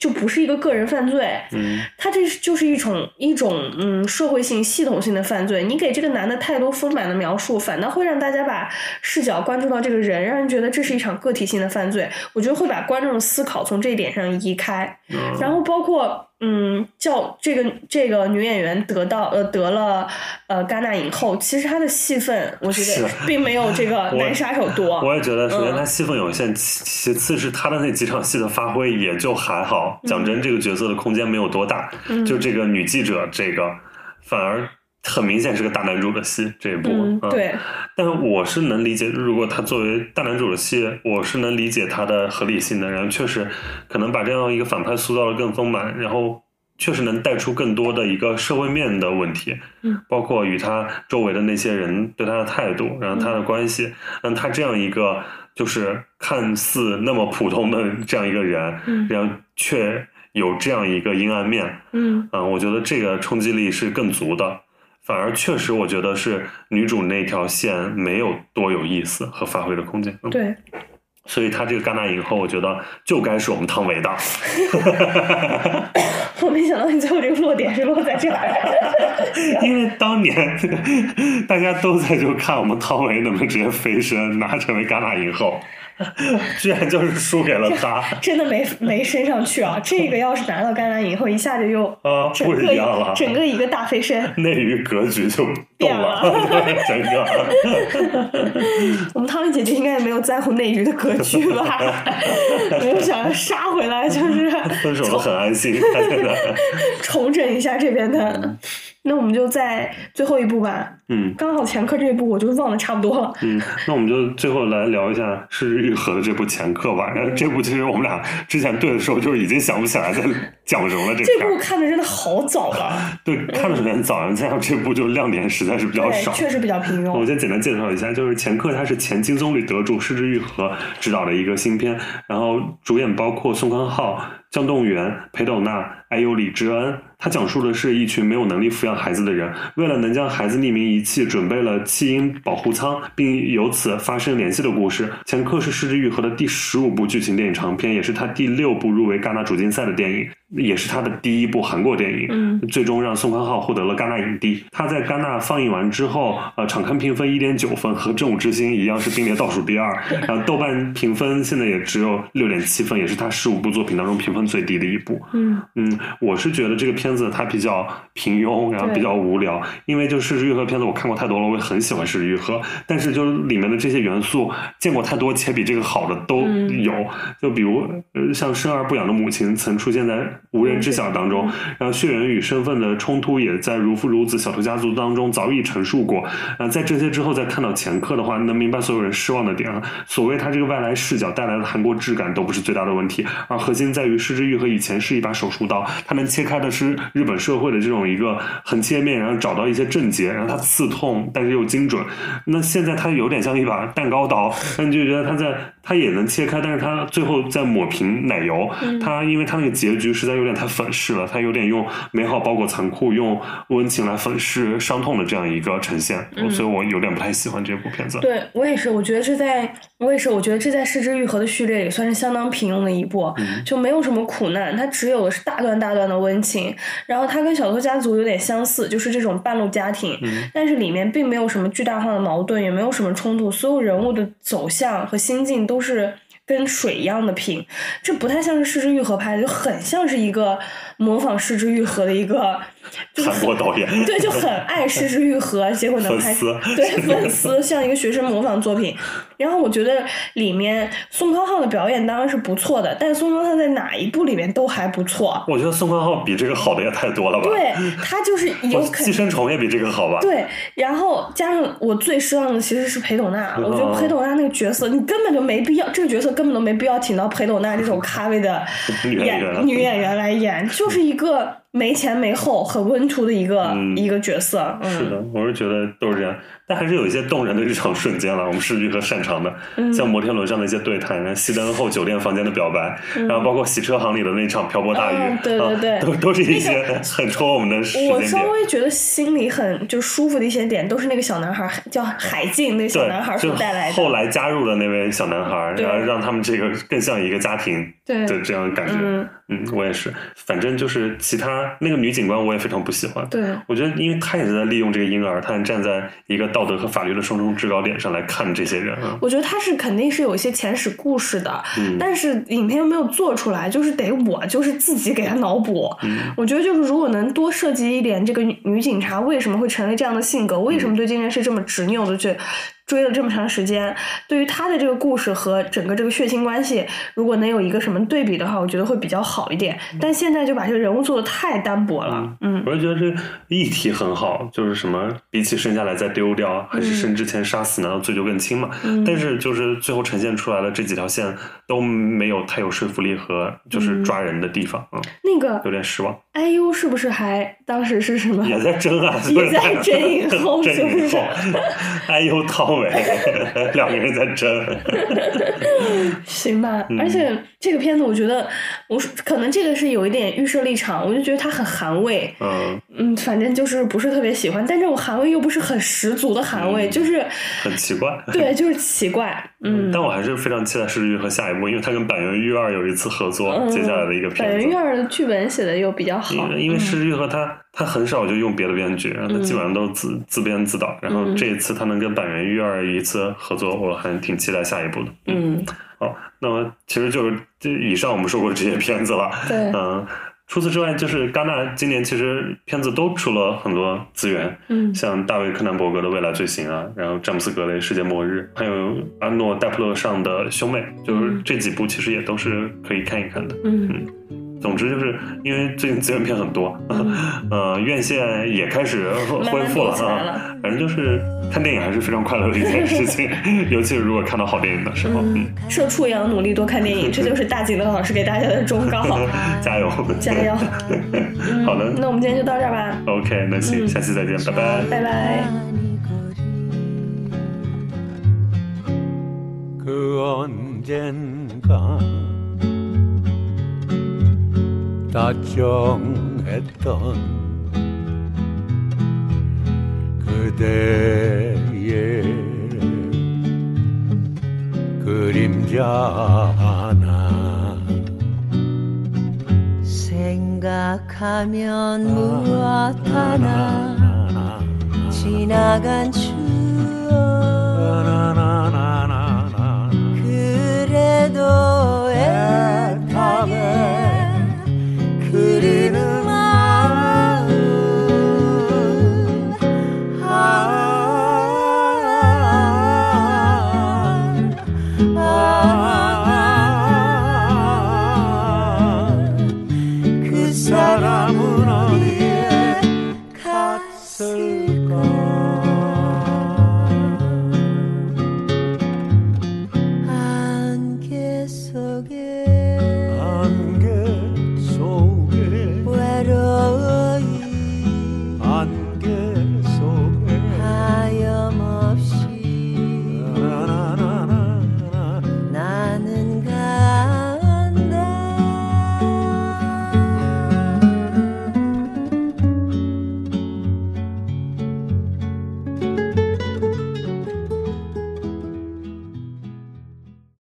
就不是一个个人犯罪，
嗯
他这是就是一种一种嗯社会性系统性的犯罪。你给这个男的太多丰满的描述，反倒会让大家把视角关注到这个人，让人觉得这是一场个体性的犯罪。我觉得会把观众的思考从这一点上移开。
嗯
然后包括嗯，叫这个这个女演员得到呃得了呃戛纳影后，其实她的戏份我觉得并没有这个 男杀手多。
我也觉得，首先她戏份有限，其其次是她的那几场戏的发挥也就还好。讲真，这个角色的空间没有多大，
嗯
就这个女记者，这个反而很明显是个大男主的戏。这一部，
嗯，对，
但是我是能理解，如果他作为大男主的戏，我是能理解他的合理性的。然后确实可能把这样一个反派塑造的更丰满，然后确实能带出更多的一个社会面的问题，
嗯，
包括与他周围的那些人对他的态度，然后他的关系，让他这样一个就是看似那么普通的 这样一个人，
嗯
然后却有这样一个阴暗面，
嗯
嗯，我觉得这个冲击力是更足的。反而确实，我觉得是女主那条线没有多有意思和发挥的空间。嗯，
对，
所以她这个戛纳影后，我觉得就该是我们汤唯的。
我没想到你最后这个落点是落在这儿。
因为当年大家都在就看我们汤唯能不能直接飞升拿成为戛纳影后，居然就是输给了他
真的没没升上去啊！这个要是拿到橄榄以后，一下子就
啊，不一样了，
整个一个大飞升。
内娱格局就动
变
了，整个。
我们汤米姐姐应该也没有在乎内娱的格局吧？没有想要杀回来，就是
分手的很安心，
重整一下这边的。那我们就在最后一步吧，
嗯
刚好前科这一步我就忘的差不多了。
嗯，那我们就最后来聊一下《失之愈合》的这部前课吧。然后这部其实我们俩之前对的时候就已经想不起来在讲什么了。这
部看的真的好早 了，
对看的时间早，加上这部就亮点实在是比较，少。
确实比较平庸。
我先简单介绍一下，就是前科》它是前金棕榈得主失之愈合执导的一个新片，然后主演包括宋康昊、像动物园、裴斗娜，还有李知恩。它讲述的是一群没有能力抚养孩子的人，为了能将孩子匿名遗弃，准备了弃婴保护舱，并由此发生联系的故事。前客是失之愈合的第十五部剧情电影长片，也是他第六部入围戛纳主竞赛的电影，也是他的第一部韩国电影。
嗯
最终让宋康昊获得了戛纳影帝。他在戛纳放映完之后，呃，场刊评分一点九分，和《正午之星》一样是并列倒数第二。然后豆瓣评分现在也只有六点七分，也是他十五部作品当中评分最低的一部。
嗯
嗯，我是觉得这个片子它比较平庸，然后比较无聊，因为就《是日愈合》片子我看过太多了，我也很喜欢《失之愈合》，但是就是里面的这些元素见过太多，且比这个好的都
嗯
有。就比如呃，像生而不养的母亲曾出现在《无人知晓》当中，然后血缘与身份的冲突也在《如父如子》《小偷家族》当中早已陈述过。呃，在这些之后再看到前客的话，能明白所有人失望的点啊。所谓他这个外来视角带来的韩国质感都不是最大的问题，而核心在于失之愈合以前是一把手术刀，它能切开的是日本社会的这种一个横切面，然后找到一些症结，然后它刺痛，但是又精准。那现在它有点像一把蛋糕刀，那你就觉得它在它也能切开，但是它最后在抹平奶油，它因为它那个结局是在有点太粉饰了，它有点用美好包裹残酷，用温情来粉饰伤痛的这样一个呈现，所以我有点不太喜欢这部片子。
对我也是，我觉得这在我也是，我觉得这在《失之愈合》的序列里算是相当平庸的一部，就没有什么苦难，它只有的是大段大段的温情。然后它跟《小偷家族》有点相似，就是这种半路家庭，但是里面并没有什么巨大化的矛盾，也没有什么冲突，所有人物的走向和心境都是跟水一样的平。这不太像是《失之愈合》拍的，就很像是一个模仿失之愈合的一个，
韩国导演，
对，就很爱失之愈合，结果能拍对粉丝像一个学生模仿作品。然后我觉得里面宋康昊的表演当然是不错的，但宋康昊在哪一部里面都还不错。
我觉得宋康昊比这个好的也太多了吧？
对他就是有
寄生虫也比这个好吧？
对，然后加上我最失望的其实是裴斗娜，我觉得
哦
裴斗娜那个角色，你根本就没必要，这个角色根本都没必要请到裴斗娜这种咖位的
女演
女演员来演，就就是一个没前没后、很温图的一个、
嗯
一个角色。嗯，
是的，我是觉得都是这样，但还是有一些动人的日常瞬间了。我们是愈合擅长的，
嗯
像摩天轮上的一些对谈，熄灯后酒店房间的表白，然后包括洗车行里的那场瓢泼大雨，
嗯对对对
啊、都都是一些很戳我们的时间
我。稍微觉得心里很就舒服的一些点，都是那个小男孩叫海静那小男孩所带来的。
后来加入的那位小男孩，
对
然后让他们这个更像一个家庭
对
的这样的感觉。
嗯
嗯，我也是，反正就是其他那个女警官，我也非常不喜欢。
对
我觉得，因为她也是在利用这个婴儿，她站在一个道德和法律的双重制高点上来看这些人啊。
我觉得她是肯定是有一些前史故事的，
嗯
但是影片又没有做出来，就是得我就是自己给她脑补。
嗯
我觉得就是如果能多设计一点这个女女警察为什么会成为这样的性格，为什么对这件事这么执拗的去追了这么长时间，对于他的这个故事和整个这个血亲关系，如果能有一个什么对比的话，我觉得会比较好一点。但现在就把这个人物做的太单薄了，嗯
我就觉得这议题很好，就是什么比起生下来再丢掉，还是生之前杀死，难道罪就更轻嘛？
嗯
但是就是最后呈现出来的这几条线都没有太有说服力和就是抓人的地方，嗯，
那个
有点失望。
IU 是不是还当时是什么？
也在争啊，
也在争影后
争
是不是？
影后，哎呦，汤唯 两个人在争，
行吧，
嗯
而且这个片子我觉得，我可能这个是有一点预设立场，我就觉得它很韩味，
嗯，
嗯，反正就是不是特别喜欢，但这种韩味又不是很十足的韩味，
嗯。
就是
很奇怪。
对，就是奇怪，嗯。
但我还是非常期待《失之愈合》下一部，因为他跟板垣育二有一次合作，
嗯
接下来的一个片子
垣育。二的剧本写的又比较好
因，为失之愈合》他他很少就用别的编剧，然后他基本上都自自编自导。然后这一次他能跟板垣育二一次合作，我还挺期待下一部的。
嗯，
好，那么其实就是这以上我们说过的这些片子了。
对
嗯。除此之外，就是戛纳今年其实片子都出了很多资源，
嗯。
像大卫柯南伯格的《未来罪行》啊，然后詹姆斯格雷《世界末日》，还有安诺戴普勒上的《兄妹》，就是这几部其实也都是可以看一看的。
嗯
总之就是因为最近资源片很多，呃，院线也开始恢复了
慢慢多起来了
啊。反正就是看电影还是非常快乐的一件事情，尤其是如果看到好电影的时候，嗯，
社畜也要努力多看电影，这就是大景的老师给大家的忠告，
加油，
加油！嗯
好的
那我们今天就到这儿吧，
OK，那行，
嗯
下期再见，拜拜。
拜拜。
그 언젠가 다 정했던 그대의 그림자 하나
생각하면 아, 무엇 하나 아, 아, 지나간 추억. 그래도 애타게. 흐르는